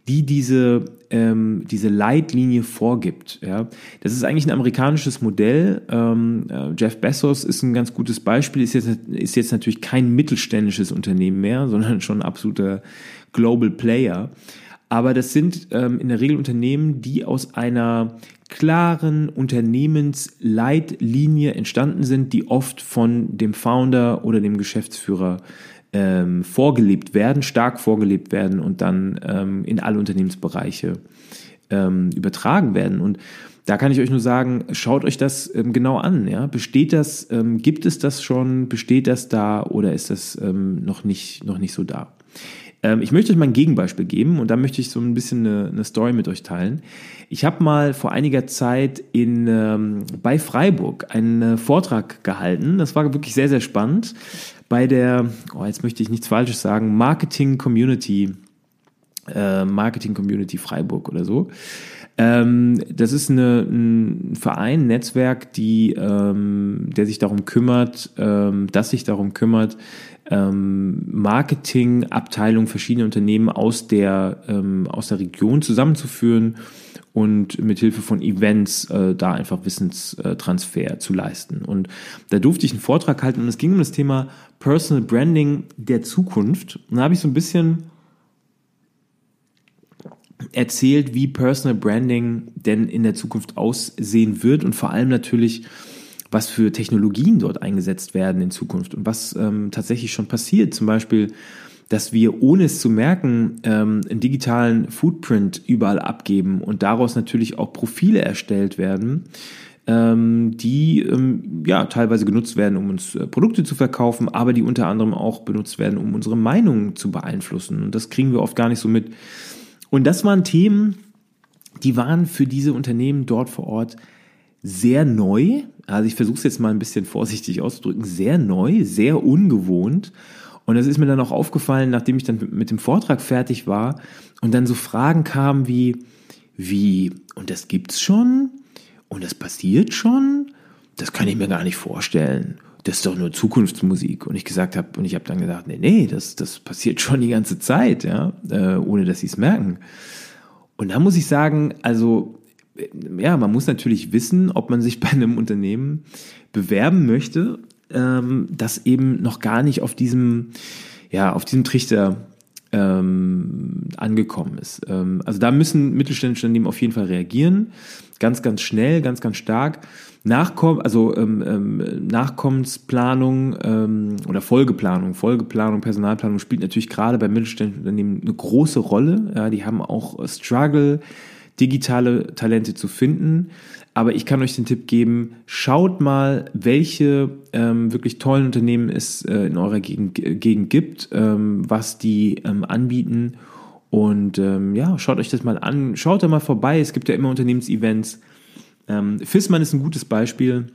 die diese, ähm, diese Leitlinie vorgibt. Ja? Das ist eigentlich ein amerikanisches Modell. Ähm, äh, Jeff Bezos ist ein ganz gutes Beispiel, ist jetzt, ist jetzt natürlich kein mittelständisches Unternehmen mehr, sondern schon ein absoluter Global Player. Aber das sind ähm, in der Regel Unternehmen, die aus einer klaren Unternehmensleitlinie entstanden sind, die oft von dem Founder oder dem Geschäftsführer ähm, vorgelebt werden, stark vorgelebt werden und dann ähm, in alle Unternehmensbereiche ähm, übertragen werden. Und da kann ich euch nur sagen, schaut euch das ähm, genau an. Ja? Besteht das, ähm, gibt es das schon, besteht das da oder ist das ähm, noch, nicht, noch nicht so da? Ähm, ich möchte euch mal ein Gegenbeispiel geben und da möchte ich so ein bisschen eine, eine Story mit euch teilen. Ich habe mal vor einiger Zeit in, ähm, bei Freiburg einen äh, Vortrag gehalten. Das war wirklich sehr, sehr spannend bei der, oh, jetzt möchte ich nichts Falsches sagen, Marketing Community, äh, Marketing Community Freiburg oder so. Ähm, das ist eine, ein Verein, ein Netzwerk, die, ähm, der sich darum kümmert, ähm, dass sich darum kümmert, ähm, Marketingabteilungen verschiedener Unternehmen aus der, ähm, aus der Region zusammenzuführen und mit Hilfe von Events äh, da einfach Wissenstransfer zu leisten. Und da durfte ich einen Vortrag halten und es ging um das Thema Personal Branding der Zukunft. Und da habe ich so ein bisschen erzählt, wie Personal Branding denn in der Zukunft aussehen wird und vor allem natürlich, was für Technologien dort eingesetzt werden in Zukunft und was ähm, tatsächlich schon passiert. Zum Beispiel dass wir, ohne es zu merken, ähm, einen digitalen Footprint überall abgeben und daraus natürlich auch Profile erstellt werden, ähm, die ähm, ja teilweise genutzt werden, um uns äh, Produkte zu verkaufen, aber die unter anderem auch benutzt werden, um unsere Meinung zu beeinflussen. Und das kriegen wir oft gar nicht so mit. Und das waren Themen, die waren für diese Unternehmen dort vor Ort sehr neu. Also ich versuche es jetzt mal ein bisschen vorsichtig auszudrücken, sehr neu, sehr ungewohnt. Und das ist mir dann auch aufgefallen, nachdem ich dann mit dem Vortrag fertig war und dann so Fragen kamen wie, wie, und das gibt's schon? Und das passiert schon? Das kann ich mir gar nicht vorstellen. Das ist doch nur Zukunftsmusik. Und ich gesagt habe, und ich habe dann gedacht, nee, nee, das, das passiert schon die ganze Zeit, ja, äh, ohne dass sie es merken. Und da muss ich sagen, also ja, man muss natürlich wissen, ob man sich bei einem Unternehmen bewerben möchte, ähm, das eben noch gar nicht auf diesem, ja, auf diesem Trichter ähm, angekommen ist. Ähm, also da müssen mittelständische Unternehmen auf jeden Fall reagieren, ganz, ganz schnell, ganz, ganz stark. Nachkomm also ähm, ähm, Nachkommensplanung ähm, oder Folgeplanung, Folgeplanung, Personalplanung spielt natürlich gerade bei mittelständischen Unternehmen eine große Rolle. Ja, die haben auch Struggle, digitale Talente zu finden. Aber ich kann euch den Tipp geben, schaut mal, welche ähm, wirklich tollen Unternehmen es äh, in eurer Gegend, Gegend gibt, ähm, was die ähm, anbieten. Und ähm, ja, schaut euch das mal an, schaut da mal vorbei. Es gibt ja immer Unternehmensevents. Ähm, Fissmann ist ein gutes Beispiel.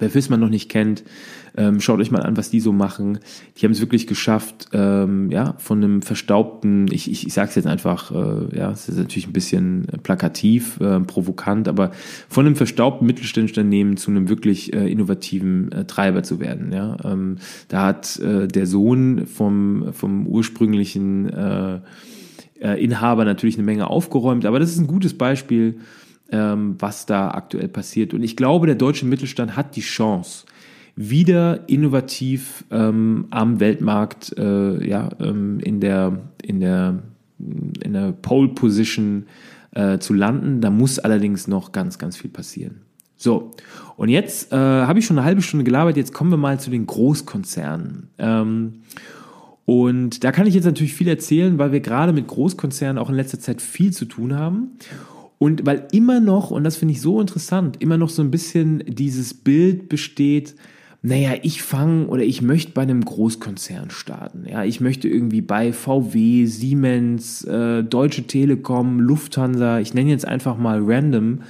Wer Fissmann noch nicht kennt, ähm, schaut euch mal an, was die so machen. Die haben es wirklich geschafft, ähm, ja, von einem verstaubten, ich, ich, ich sage es jetzt einfach, äh, ja, es ist natürlich ein bisschen plakativ, äh, provokant, aber von einem verstaubten mittelständischen Unternehmen zu einem wirklich äh, innovativen äh, Treiber zu werden. Ja, ähm, da hat äh, der Sohn vom vom ursprünglichen äh, Inhaber natürlich eine Menge aufgeräumt, aber das ist ein gutes Beispiel ähm, was da aktuell passiert. Und ich glaube, der deutsche Mittelstand hat die Chance, wieder innovativ ähm, am Weltmarkt äh, ja, ähm, in der, in der, in der Pole Position äh, zu landen. Da muss allerdings noch ganz, ganz viel passieren. So, und jetzt äh, habe ich schon eine halbe Stunde gelabert, jetzt kommen wir mal zu den Großkonzernen. Ähm, und da kann ich jetzt natürlich viel erzählen, weil wir gerade mit Großkonzernen auch in letzter Zeit viel zu tun haben. Und weil immer noch, und das finde ich so interessant, immer noch so ein bisschen dieses Bild besteht, naja, ich fange oder ich möchte bei einem Großkonzern starten. Ja, ich möchte irgendwie bei VW, Siemens, äh, Deutsche Telekom, Lufthansa, ich nenne jetzt einfach mal random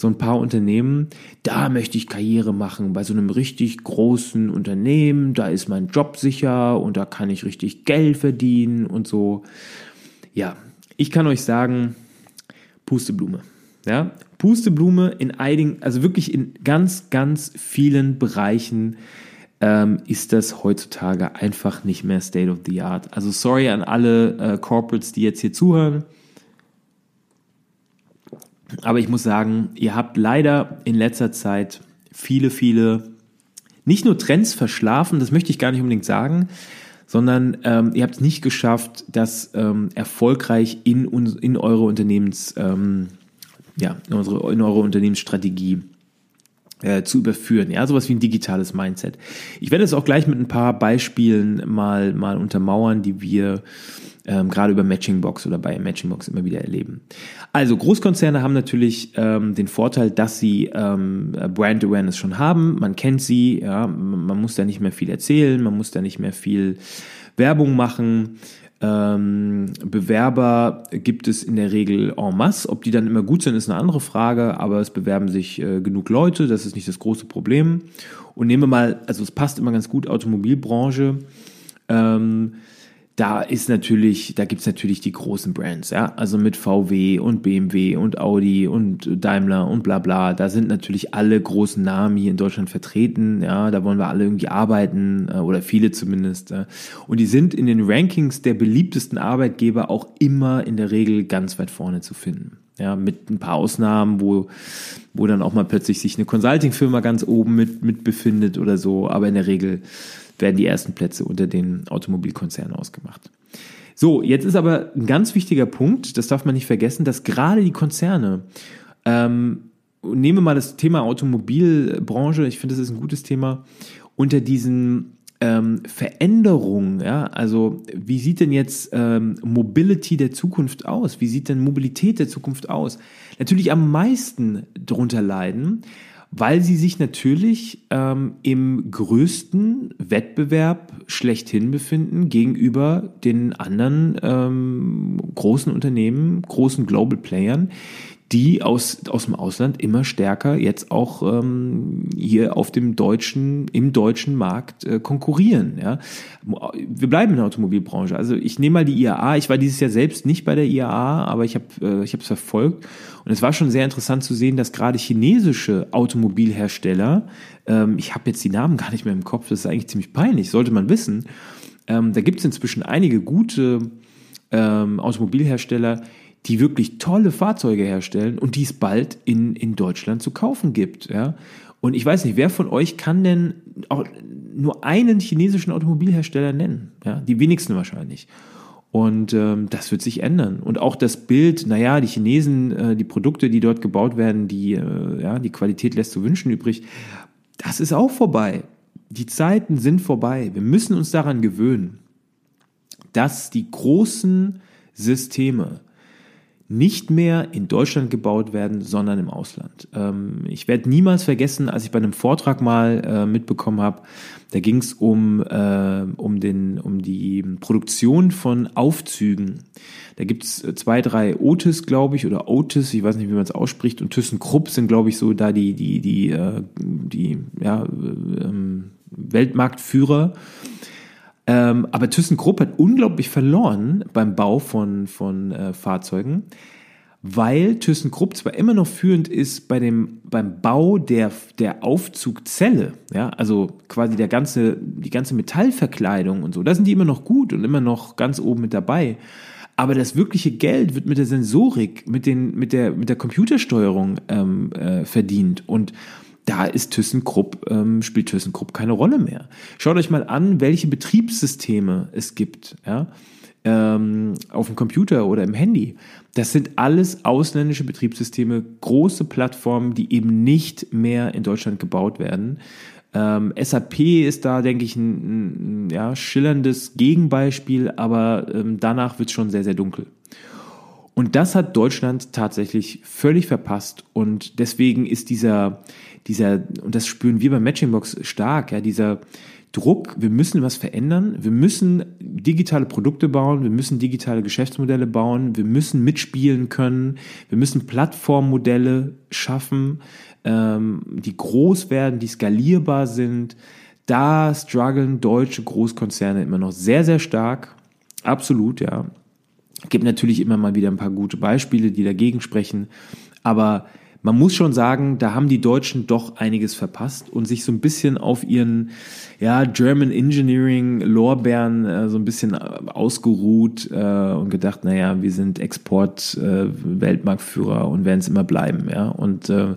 so ein paar Unternehmen. Da möchte ich Karriere machen bei so einem richtig großen Unternehmen. Da ist mein Job sicher und da kann ich richtig Geld verdienen und so. Ja, ich kann euch sagen, Pusteblume. Ja, Pusteblume in einigen, also wirklich in ganz, ganz vielen Bereichen ähm, ist das heutzutage einfach nicht mehr State of the Art. Also sorry an alle äh, Corporates, die jetzt hier zuhören. Aber ich muss sagen, ihr habt leider in letzter Zeit viele, viele, nicht nur Trends verschlafen, das möchte ich gar nicht unbedingt sagen, sondern ähm, ihr habt es nicht geschafft, das ähm, erfolgreich in, in eure Unternehmens, ähm, ja, in, unsere, in eure Unternehmensstrategie äh, zu überführen. Ja, sowas wie ein digitales Mindset. Ich werde es auch gleich mit ein paar Beispielen mal, mal untermauern, die wir ähm, gerade über Matchingbox oder bei Matchingbox immer wieder erleben. Also Großkonzerne haben natürlich ähm, den Vorteil, dass sie ähm, Brand Awareness schon haben. Man kennt sie, ja, man muss da nicht mehr viel erzählen, man muss da nicht mehr viel Werbung machen. Ähm, Bewerber gibt es in der Regel en masse. Ob die dann immer gut sind, ist eine andere Frage, aber es bewerben sich äh, genug Leute, das ist nicht das große Problem. Und nehmen wir mal, also es passt immer ganz gut, Automobilbranche. Ähm, da ist natürlich, da gibt's natürlich die großen Brands, ja, also mit VW und BMW und Audi und Daimler und bla bla. Da sind natürlich alle großen Namen hier in Deutschland vertreten, ja, da wollen wir alle irgendwie arbeiten äh, oder viele zumindest. Und die sind in den Rankings der beliebtesten Arbeitgeber auch immer in der Regel ganz weit vorne zu finden. Ja, mit ein paar Ausnahmen, wo, wo dann auch mal plötzlich sich eine Consulting-Firma ganz oben mit, mit befindet oder so, aber in der Regel werden die ersten Plätze unter den Automobilkonzernen ausgemacht. So, jetzt ist aber ein ganz wichtiger Punkt, das darf man nicht vergessen, dass gerade die Konzerne, ähm, wir mal das Thema Automobilbranche, ich finde, das ist ein gutes Thema, unter diesen ähm, Veränderungen, ja, also wie sieht denn jetzt ähm, Mobility der Zukunft aus? Wie sieht denn Mobilität der Zukunft aus? Natürlich am meisten darunter leiden, weil sie sich natürlich ähm, im größten Wettbewerb schlechthin befinden gegenüber den anderen ähm, großen Unternehmen, großen Global Playern, die aus, aus dem Ausland immer stärker jetzt auch ähm, hier auf dem deutschen, im deutschen Markt äh, konkurrieren. Ja. Wir bleiben in der Automobilbranche. Also ich nehme mal die IAA. Ich war dieses Jahr selbst nicht bei der IAA, aber ich habe äh, ich habe es verfolgt und es war schon sehr interessant zu sehen, dass gerade chinesische Automobilhersteller, ähm, ich habe jetzt die Namen gar nicht mehr im Kopf, das ist eigentlich ziemlich peinlich, sollte man wissen. Ähm, da gibt es inzwischen einige gute ähm, Automobilhersteller, die wirklich tolle Fahrzeuge herstellen und die es bald in, in Deutschland zu kaufen gibt. Ja? Und ich weiß nicht, wer von euch kann denn auch nur einen chinesischen Automobilhersteller nennen? Ja? Die wenigsten wahrscheinlich. Und ähm, das wird sich ändern. Und auch das Bild, naja, die Chinesen, äh, die Produkte, die dort gebaut werden, die, äh, ja, die Qualität lässt zu wünschen übrig, das ist auch vorbei. Die Zeiten sind vorbei. Wir müssen uns daran gewöhnen, dass die großen Systeme, nicht mehr in Deutschland gebaut werden, sondern im Ausland. Ähm, ich werde niemals vergessen, als ich bei einem Vortrag mal äh, mitbekommen habe, da ging es um, äh, um, den, um die Produktion von Aufzügen. Da gibt es zwei, drei Otis, glaube ich, oder Otis, ich weiß nicht, wie man es ausspricht, und ThyssenKrupp sind, glaube ich, so da die, die, die, äh, die ja, ähm, Weltmarktführer. Ähm, aber ThyssenKrupp hat unglaublich verloren beim Bau von, von äh, Fahrzeugen, weil ThyssenKrupp zwar immer noch führend ist bei dem, beim Bau der, der Aufzugzelle, ja, also quasi der ganze, die ganze Metallverkleidung und so, da sind die immer noch gut und immer noch ganz oben mit dabei. Aber das wirkliche Geld wird mit der Sensorik, mit, den, mit, der, mit der Computersteuerung ähm, äh, verdient. Und da ist ThyssenKrupp, ähm, spielt ThyssenKrupp keine Rolle mehr. Schaut euch mal an, welche Betriebssysteme es gibt, ja, ähm, auf dem Computer oder im Handy. Das sind alles ausländische Betriebssysteme, große Plattformen, die eben nicht mehr in Deutschland gebaut werden. Ähm, SAP ist da, denke ich, ein, ein ja, schillerndes Gegenbeispiel, aber ähm, danach wird es schon sehr, sehr dunkel. Und das hat Deutschland tatsächlich völlig verpasst. Und deswegen ist dieser, dieser, und das spüren wir bei Matchingbox stark, ja, dieser Druck, wir müssen was verändern, wir müssen digitale Produkte bauen, wir müssen digitale Geschäftsmodelle bauen, wir müssen mitspielen können, wir müssen Plattformmodelle schaffen, ähm, die groß werden, die skalierbar sind. Da strugglen deutsche Großkonzerne immer noch sehr, sehr stark. Absolut, ja. Gibt natürlich immer mal wieder ein paar gute Beispiele, die dagegen sprechen. Aber man muss schon sagen, da haben die Deutschen doch einiges verpasst und sich so ein bisschen auf ihren ja, German Engineering Lorbeeren äh, so ein bisschen äh, ausgeruht äh, und gedacht, naja, wir sind Export äh, und werden es immer bleiben, ja. Und äh,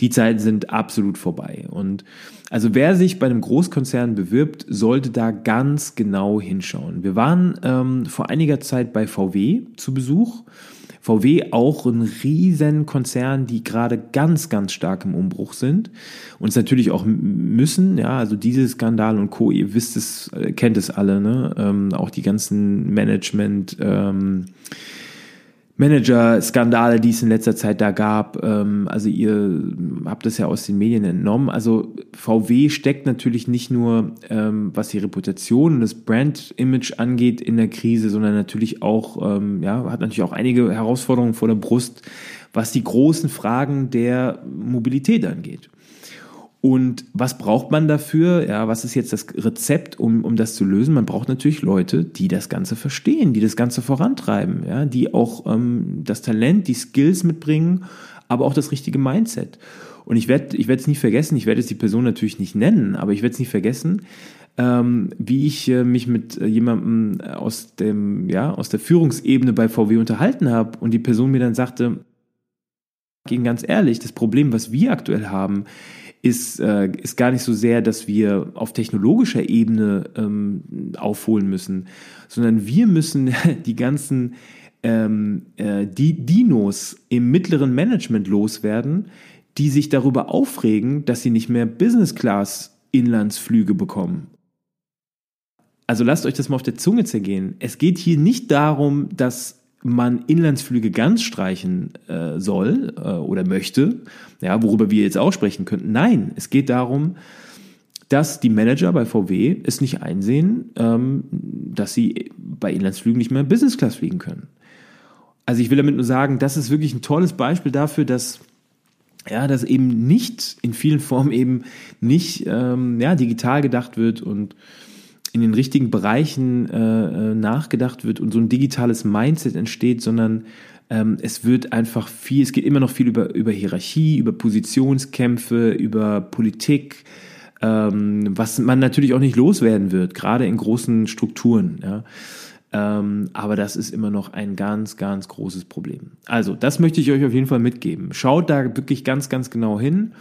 die Zeiten sind absolut vorbei. Und also wer sich bei einem Großkonzern bewirbt, sollte da ganz genau hinschauen. Wir waren ähm, vor einiger Zeit bei VW zu Besuch VW auch ein riesen Konzern, die gerade ganz, ganz stark im Umbruch sind und es natürlich auch müssen, ja, also diese Skandal und Co., ihr wisst es, äh, kennt es alle, ne, ähm, auch die ganzen Management, ähm, Manager-Skandale, die es in letzter Zeit da gab. Ähm, also ihr habt das ja aus den Medien entnommen. Also VW steckt natürlich nicht nur, ähm, was die Reputation und das Brand-Image angeht, in der Krise, sondern natürlich auch, ähm, ja, hat natürlich auch einige Herausforderungen vor der Brust, was die großen Fragen der Mobilität angeht. Und was braucht man dafür? Ja, was ist jetzt das Rezept, um, um das zu lösen? Man braucht natürlich Leute, die das Ganze verstehen, die das Ganze vorantreiben, ja, die auch ähm, das Talent, die Skills mitbringen, aber auch das richtige Mindset. Und ich werde ich werde es nie vergessen, ich werde jetzt die Person natürlich nicht nennen, aber ich werde es nie vergessen, ähm, wie ich äh, mich mit äh, jemandem aus dem, ja, aus der Führungsebene bei VW unterhalten habe und die Person mir dann sagte, gegen ganz ehrlich, das Problem, was wir aktuell haben, ist, äh, ist gar nicht so sehr, dass wir auf technologischer Ebene ähm, aufholen müssen, sondern wir müssen die ganzen ähm, äh, die Dinos im mittleren Management loswerden, die sich darüber aufregen, dass sie nicht mehr Business Class Inlandsflüge bekommen. Also lasst euch das mal auf der Zunge zergehen. Es geht hier nicht darum, dass man Inlandsflüge ganz streichen äh, soll äh, oder möchte, ja, worüber wir jetzt auch sprechen könnten. Nein, es geht darum, dass die Manager bei VW es nicht einsehen, ähm, dass sie bei Inlandsflügen nicht mehr Business Class fliegen können. Also ich will damit nur sagen, das ist wirklich ein tolles Beispiel dafür, dass ja, dass eben nicht in vielen Formen eben nicht ähm, ja, digital gedacht wird und in den richtigen Bereichen äh, äh, nachgedacht wird und so ein digitales Mindset entsteht, sondern ähm, es wird einfach viel, es geht immer noch viel über, über Hierarchie, über Positionskämpfe, über Politik, ähm, was man natürlich auch nicht loswerden wird, gerade in großen Strukturen. Ja. Ähm, aber das ist immer noch ein ganz, ganz großes Problem. Also, das möchte ich euch auf jeden Fall mitgeben. Schaut da wirklich ganz, ganz genau hin.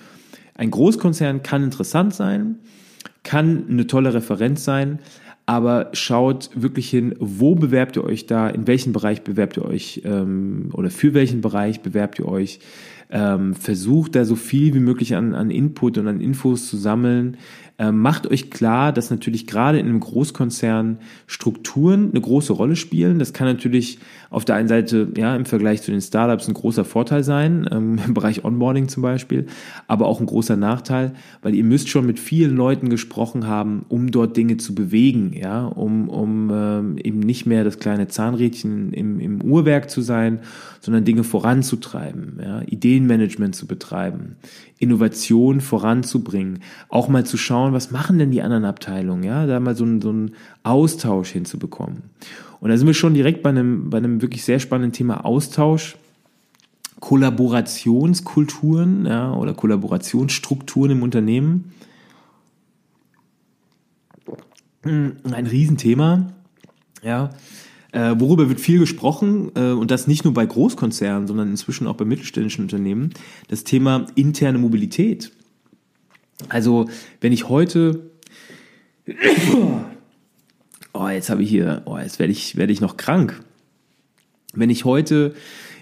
Ein Großkonzern kann interessant sein, kann eine tolle Referenz sein, aber schaut wirklich hin, wo bewerbt ihr euch da, in welchem Bereich bewerbt ihr euch ähm, oder für welchen Bereich bewerbt ihr euch. Ähm, versucht da so viel wie möglich an, an Input und an Infos zu sammeln. Ähm, macht euch klar, dass natürlich gerade in einem Großkonzern Strukturen eine große Rolle spielen. Das kann natürlich auf der einen Seite ja im Vergleich zu den Startups ein großer Vorteil sein, ähm, im Bereich Onboarding zum Beispiel, aber auch ein großer Nachteil, weil ihr müsst schon mit vielen Leuten gesprochen haben, um dort Dinge zu bewegen, ja, um, um ähm, eben nicht mehr das kleine Zahnrädchen im, im Uhrwerk zu sein, sondern Dinge voranzutreiben, ja, Ideenmanagement zu betreiben, Innovation voranzubringen, auch mal zu schauen, was machen denn die anderen Abteilungen, ja, da mal so, einen, so einen Austausch hinzubekommen. Und da sind wir schon direkt bei einem, bei einem wirklich sehr spannenden Thema Austausch. Kollaborationskulturen ja, oder Kollaborationsstrukturen im Unternehmen. Ein Riesenthema. Ja, äh, worüber wird viel gesprochen äh, und das nicht nur bei Großkonzernen, sondern inzwischen auch bei mittelständischen Unternehmen, das Thema interne Mobilität. Also wenn ich heute, oh jetzt habe ich hier, oh jetzt werde ich werde ich noch krank. Wenn ich heute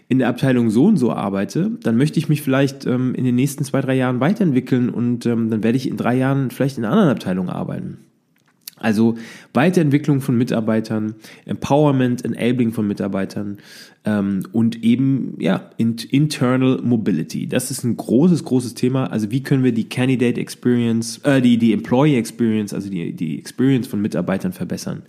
in der Abteilung so und so arbeite, dann möchte ich mich vielleicht ähm, in den nächsten zwei, drei Jahren weiterentwickeln und ähm, dann werde ich in drei Jahren vielleicht in einer anderen Abteilung arbeiten. Also Weiterentwicklung von Mitarbeitern, Empowerment, Enabling von Mitarbeitern ähm, und eben ja Internal Mobility. Das ist ein großes, großes Thema. Also wie können wir die Candidate Experience, äh, die die Employee Experience, also die die Experience von Mitarbeitern verbessern.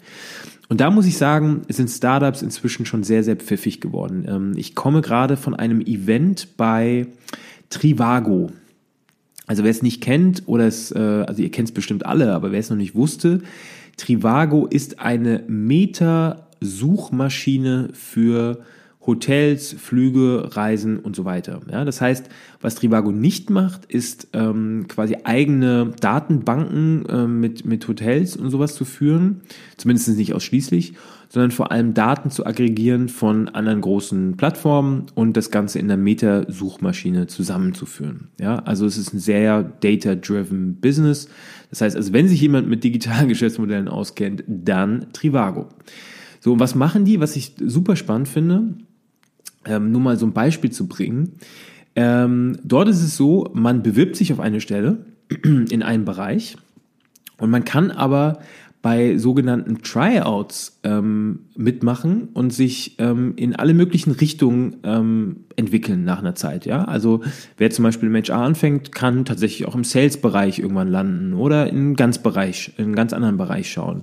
Und da muss ich sagen, sind Startups inzwischen schon sehr, sehr pfiffig geworden. Ähm, ich komme gerade von einem Event bei Trivago. Also wer es nicht kennt oder es, äh, also ihr kennt es bestimmt alle, aber wer es noch nicht wusste, Trivago ist eine Meta-Suchmaschine für Hotels, Flüge, Reisen und so weiter. Ja, das heißt, was Trivago nicht macht, ist ähm, quasi eigene Datenbanken äh, mit, mit Hotels und sowas zu führen, zumindest nicht ausschließlich, sondern vor allem Daten zu aggregieren von anderen großen Plattformen und das Ganze in der Meta-Suchmaschine zusammenzuführen. Ja, also es ist ein sehr data-driven Business. Das heißt, also wenn sich jemand mit digitalen Geschäftsmodellen auskennt, dann Trivago. So, und was machen die, was ich super spannend finde? ähm, nur mal so ein Beispiel zu bringen. Ähm, dort ist es so, man bewirbt sich auf eine Stelle in einem Bereich und man kann aber bei sogenannten Tryouts ähm, mitmachen und sich ähm, in alle möglichen Richtungen ähm, entwickeln nach einer Zeit. Ja, also wer zum Beispiel im HR anfängt, kann tatsächlich auch im Sales-Bereich irgendwann landen oder in einen ganz Bereich, in einen ganz anderen Bereich schauen.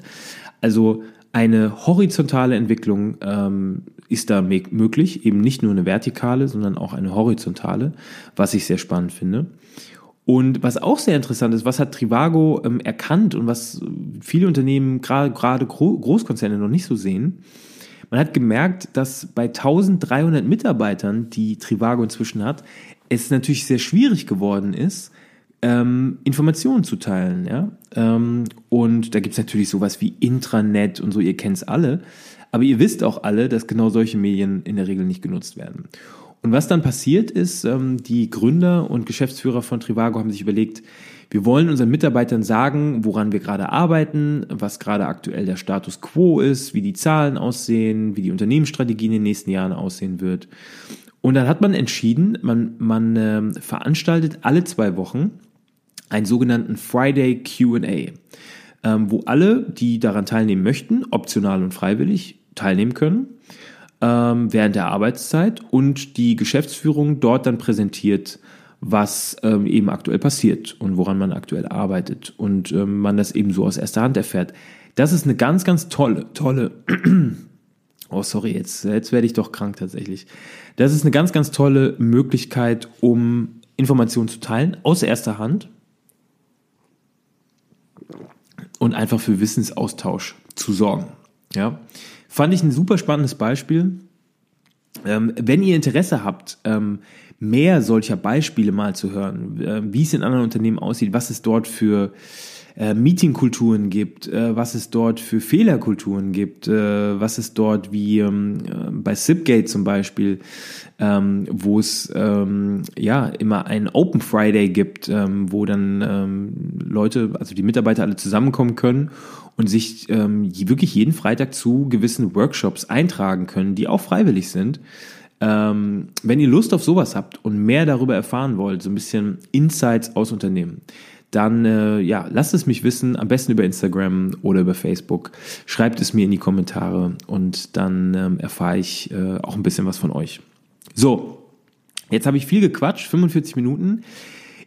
Also eine horizontale Entwicklung ähm, ist da möglich, eben nicht nur eine vertikale, sondern auch eine horizontale, was ich sehr spannend finde. Und was auch sehr interessant ist, was hat Trivago ähm, erkannt und was viele Unternehmen, gerade gerade Großkonzerne noch nicht so sehen, man hat gemerkt, dass bei 1300 Mitarbeitern, die Trivago inzwischen hat, es natürlich sehr schwierig geworden ist, ähm, Informationen zu teilen. Ja? Ähm, und da gibt's natürlich sowas wie Intranet und so, ihr kennt's alle. Aber ihr wisst auch alle, dass genau solche Medien in der Regel nicht genutzt werden. Und was dann passiert ist, ähm, die Gründer und Geschäftsführer von Trivago haben sich überlegt, wir wollen unseren Mitarbeitern sagen, woran wir gerade arbeiten, was gerade aktuell der Status quo ist, wie die Zahlen aussehen, wie die Unternehmensstrategie in den nächsten Jahren aussehen wird. Und dann hat man entschieden, man, man äh, veranstaltet alle zwei Wochen einen sogenannten Friday QA, ähm, wo alle, die daran teilnehmen möchten, optional und freiwillig teilnehmen können ähm, während der Arbeitszeit und die Geschäftsführung dort dann präsentiert, was ähm, eben aktuell passiert und woran man aktuell arbeitet und ähm, man das eben so aus erster Hand erfährt. Das ist eine ganz, ganz tolle, tolle, oh sorry, jetzt, jetzt werde ich doch krank tatsächlich. Das ist eine ganz, ganz tolle Möglichkeit, um Informationen zu teilen aus erster Hand und einfach für Wissensaustausch zu sorgen. Ja, fand ich ein super spannendes Beispiel. Ähm, wenn ihr Interesse habt, ähm, mehr solcher Beispiele mal zu hören, äh, wie es in anderen Unternehmen aussieht, was es dort für äh, Meetingkulturen gibt, äh, was es dort für Fehlerkulturen gibt, äh, was es dort wie ähm, äh, bei Zipgate zum Beispiel, ähm, wo es ähm, ja immer einen Open Friday gibt, ähm, wo dann Leute, also die Mitarbeiter alle zusammenkommen können und sich ähm, wirklich jeden Freitag zu gewissen Workshops eintragen können, die auch freiwillig sind. Ähm, wenn ihr Lust auf sowas habt und mehr darüber erfahren wollt, so ein bisschen Insights aus Unternehmen, dann äh, ja, lasst es mich wissen, am besten über Instagram oder über Facebook. Schreibt es mir in die Kommentare und dann ähm, erfahre ich äh, auch ein bisschen was von euch. So, jetzt habe ich viel gequatscht, 45 Minuten.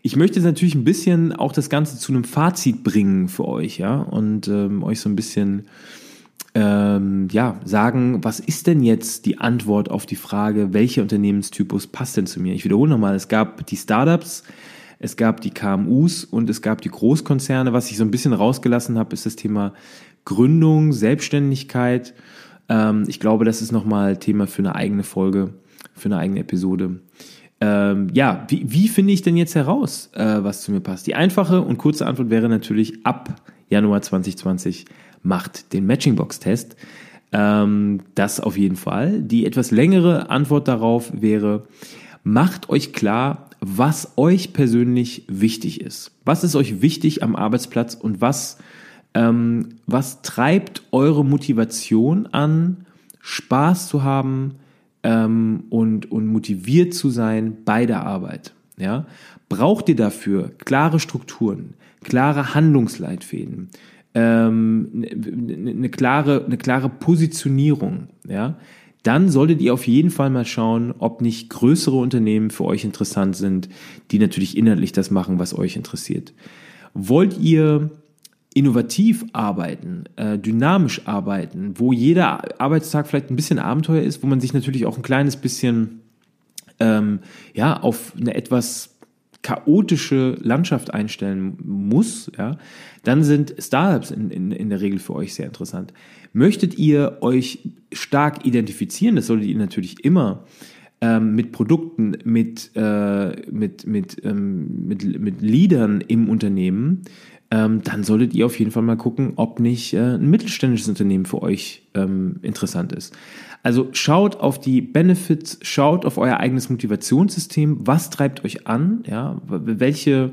Ich möchte jetzt natürlich ein bisschen auch das Ganze zu einem Fazit bringen für euch, ja, und ähm, euch so ein bisschen ähm, ja, sagen, was ist denn jetzt die Antwort auf die Frage, welcher Unternehmenstypus passt denn zu mir? Ich wiederhole nochmal, es gab die Startups, es gab die KMUs und es gab die Großkonzerne. Was ich so ein bisschen rausgelassen habe, ist das Thema Gründung, Selbstständigkeit. Ähm, ich glaube, das ist nochmal Thema für eine eigene Folge, für eine eigene Episode. Ähm, ja, wie, wie finde ich denn jetzt heraus, äh, was zu mir passt? Die einfache und kurze Antwort wäre natürlich ab Januar 2020 macht den Matchingbox-Test. Ähm, das auf jeden Fall. Die etwas längere Antwort darauf wäre, macht euch klar, was euch persönlich wichtig ist. Was ist euch wichtig am Arbeitsplatz und was, ähm, was treibt eure Motivation an, Spaß zu haben ähm, und, und motiviert zu sein bei der Arbeit? Ja? Braucht ihr dafür klare Strukturen, klare Handlungsleitfäden, ähm, eine, eine, klare, eine klare Positionierung, ja, dann solltet ihr auf jeden Fall mal schauen, ob nicht größere Unternehmen für euch interessant sind, die natürlich inhaltlich das machen, was euch interessiert. Wollt ihr innovativ arbeiten, äh, dynamisch arbeiten, wo jeder Arbeitstag vielleicht ein bisschen Abenteuer ist, wo man sich natürlich auch ein kleines bisschen ähm, ja auf eine etwas chaotische Landschaft einstellen muss, ja, dann sind Startups in, in, in der Regel für euch sehr interessant. Möchtet ihr euch stark identifizieren, das solltet ihr natürlich immer, ähm, mit Produkten, mit, äh, mit, mit, ähm, mit, mit Leadern im Unternehmen, ähm, dann solltet ihr auf jeden Fall mal gucken, ob nicht äh, ein mittelständisches Unternehmen für euch ähm, interessant ist. Also schaut auf die Benefits, schaut auf euer eigenes Motivationssystem, was treibt euch an, ja, welche,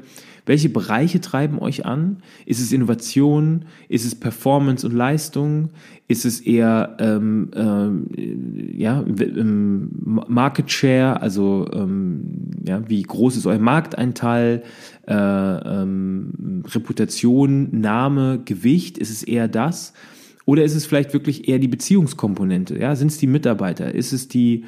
welche Bereiche treiben euch an? Ist es Innovation? Ist es Performance und Leistung? Ist es eher ähm, ähm, ja, ähm, Market Share, also ähm, ja, wie groß ist euer Markteinteil, äh, ähm, Reputation, Name, Gewicht? Ist es eher das? Oder ist es vielleicht wirklich eher die Beziehungskomponente? Ja, sind es die Mitarbeiter? Ist es die,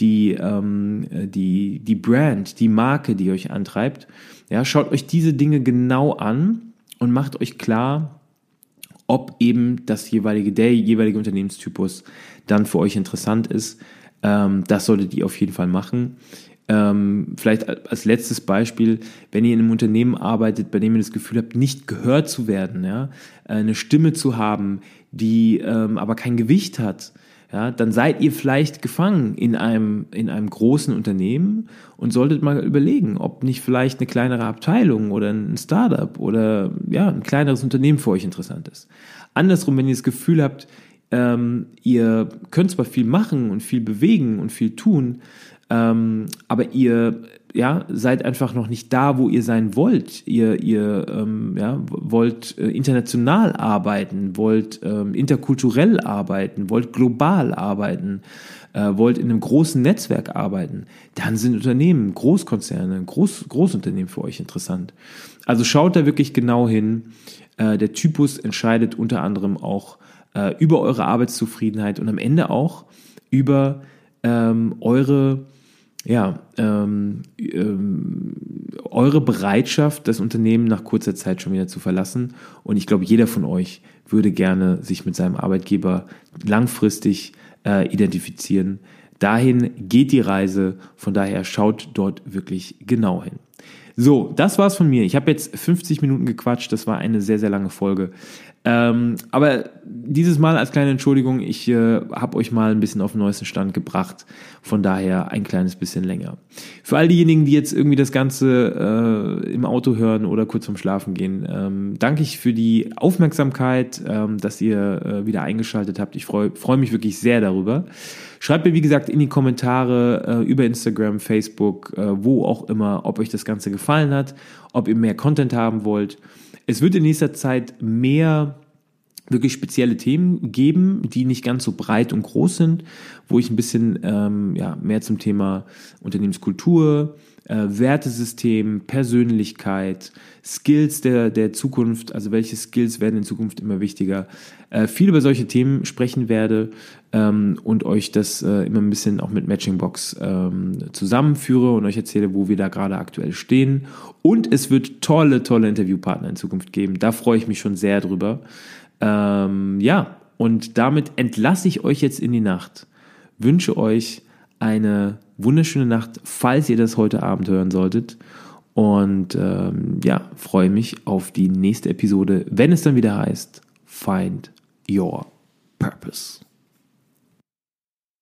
die, ähm, die, die Brand, die Marke, die euch antreibt? Ja, schaut euch diese Dinge genau an und macht euch klar, ob eben das jeweilige, der jeweilige Unternehmenstypus dann für euch interessant ist. Ähm, das solltet ihr auf jeden Fall machen. Ähm, vielleicht als letztes Beispiel, wenn ihr in einem Unternehmen arbeitet, bei dem ihr das Gefühl habt, nicht gehört zu werden, ja, eine Stimme zu haben, die ähm, aber kein Gewicht hat, ja, dann seid ihr vielleicht gefangen in einem, in einem großen Unternehmen und solltet mal überlegen, ob nicht vielleicht eine kleinere Abteilung oder ein Startup oder ja, ein kleineres Unternehmen für euch interessant ist. Andersrum, wenn ihr das Gefühl habt, ähm, ihr könnt zwar viel machen und viel bewegen und viel tun, ähm, aber ihr ja, seid einfach noch nicht da, wo ihr sein wollt. Ihr, ihr ähm, ja, wollt äh, international arbeiten, wollt ähm, interkulturell arbeiten, wollt global arbeiten, äh, wollt in einem großen Netzwerk arbeiten. Dann sind Unternehmen, Großkonzerne, Groß, Großunternehmen für euch interessant. Also schaut da wirklich genau hin. Äh, der Typus entscheidet unter anderem auch äh, über eure Arbeitszufriedenheit und am Ende auch über ähm, eure ja, ähm, ähm, eure Bereitschaft, das Unternehmen nach kurzer Zeit schon wieder zu verlassen. Und ich glaube, jeder von euch würde gerne sich mit seinem Arbeitgeber langfristig äh, identifizieren. Dahin geht die Reise. Von daher schaut dort wirklich genau hin. So, das war's von mir. Ich habe jetzt 50 Minuten gequatscht. Das war eine sehr, sehr lange Folge. Ähm, aber dieses Mal als kleine Entschuldigung, ich äh, habe euch mal ein bisschen auf den neuesten Stand gebracht. Von daher ein kleines bisschen länger. Für all diejenigen, die jetzt irgendwie das Ganze äh, im Auto hören oder kurz vorm Schlafen gehen, ähm, danke ich für die Aufmerksamkeit, ähm, dass ihr äh, wieder eingeschaltet habt. Ich freue freu mich wirklich sehr darüber. Schreibt mir, wie gesagt, in die Kommentare äh, über Instagram, Facebook, äh, wo auch immer, ob euch das Ganze gefallen hat, ob ihr mehr Content haben wollt. Es wird in nächster Zeit mehr wirklich spezielle Themen geben, die nicht ganz so breit und groß sind, wo ich ein bisschen ähm, ja, mehr zum Thema Unternehmenskultur, äh, Wertesystem, Persönlichkeit, Skills der, der Zukunft, also welche Skills werden in Zukunft immer wichtiger, äh, viel über solche Themen sprechen werde ähm, und euch das äh, immer ein bisschen auch mit Matchingbox ähm, zusammenführe und euch erzähle, wo wir da gerade aktuell stehen. Und es wird tolle, tolle Interviewpartner in Zukunft geben. Da freue ich mich schon sehr drüber. Ähm, ja, und damit entlasse ich euch jetzt in die Nacht. Wünsche euch eine wunderschöne Nacht, falls ihr das heute Abend hören solltet. Und ähm, ja, freue mich auf die nächste Episode, wenn es dann wieder heißt Find Your Purpose.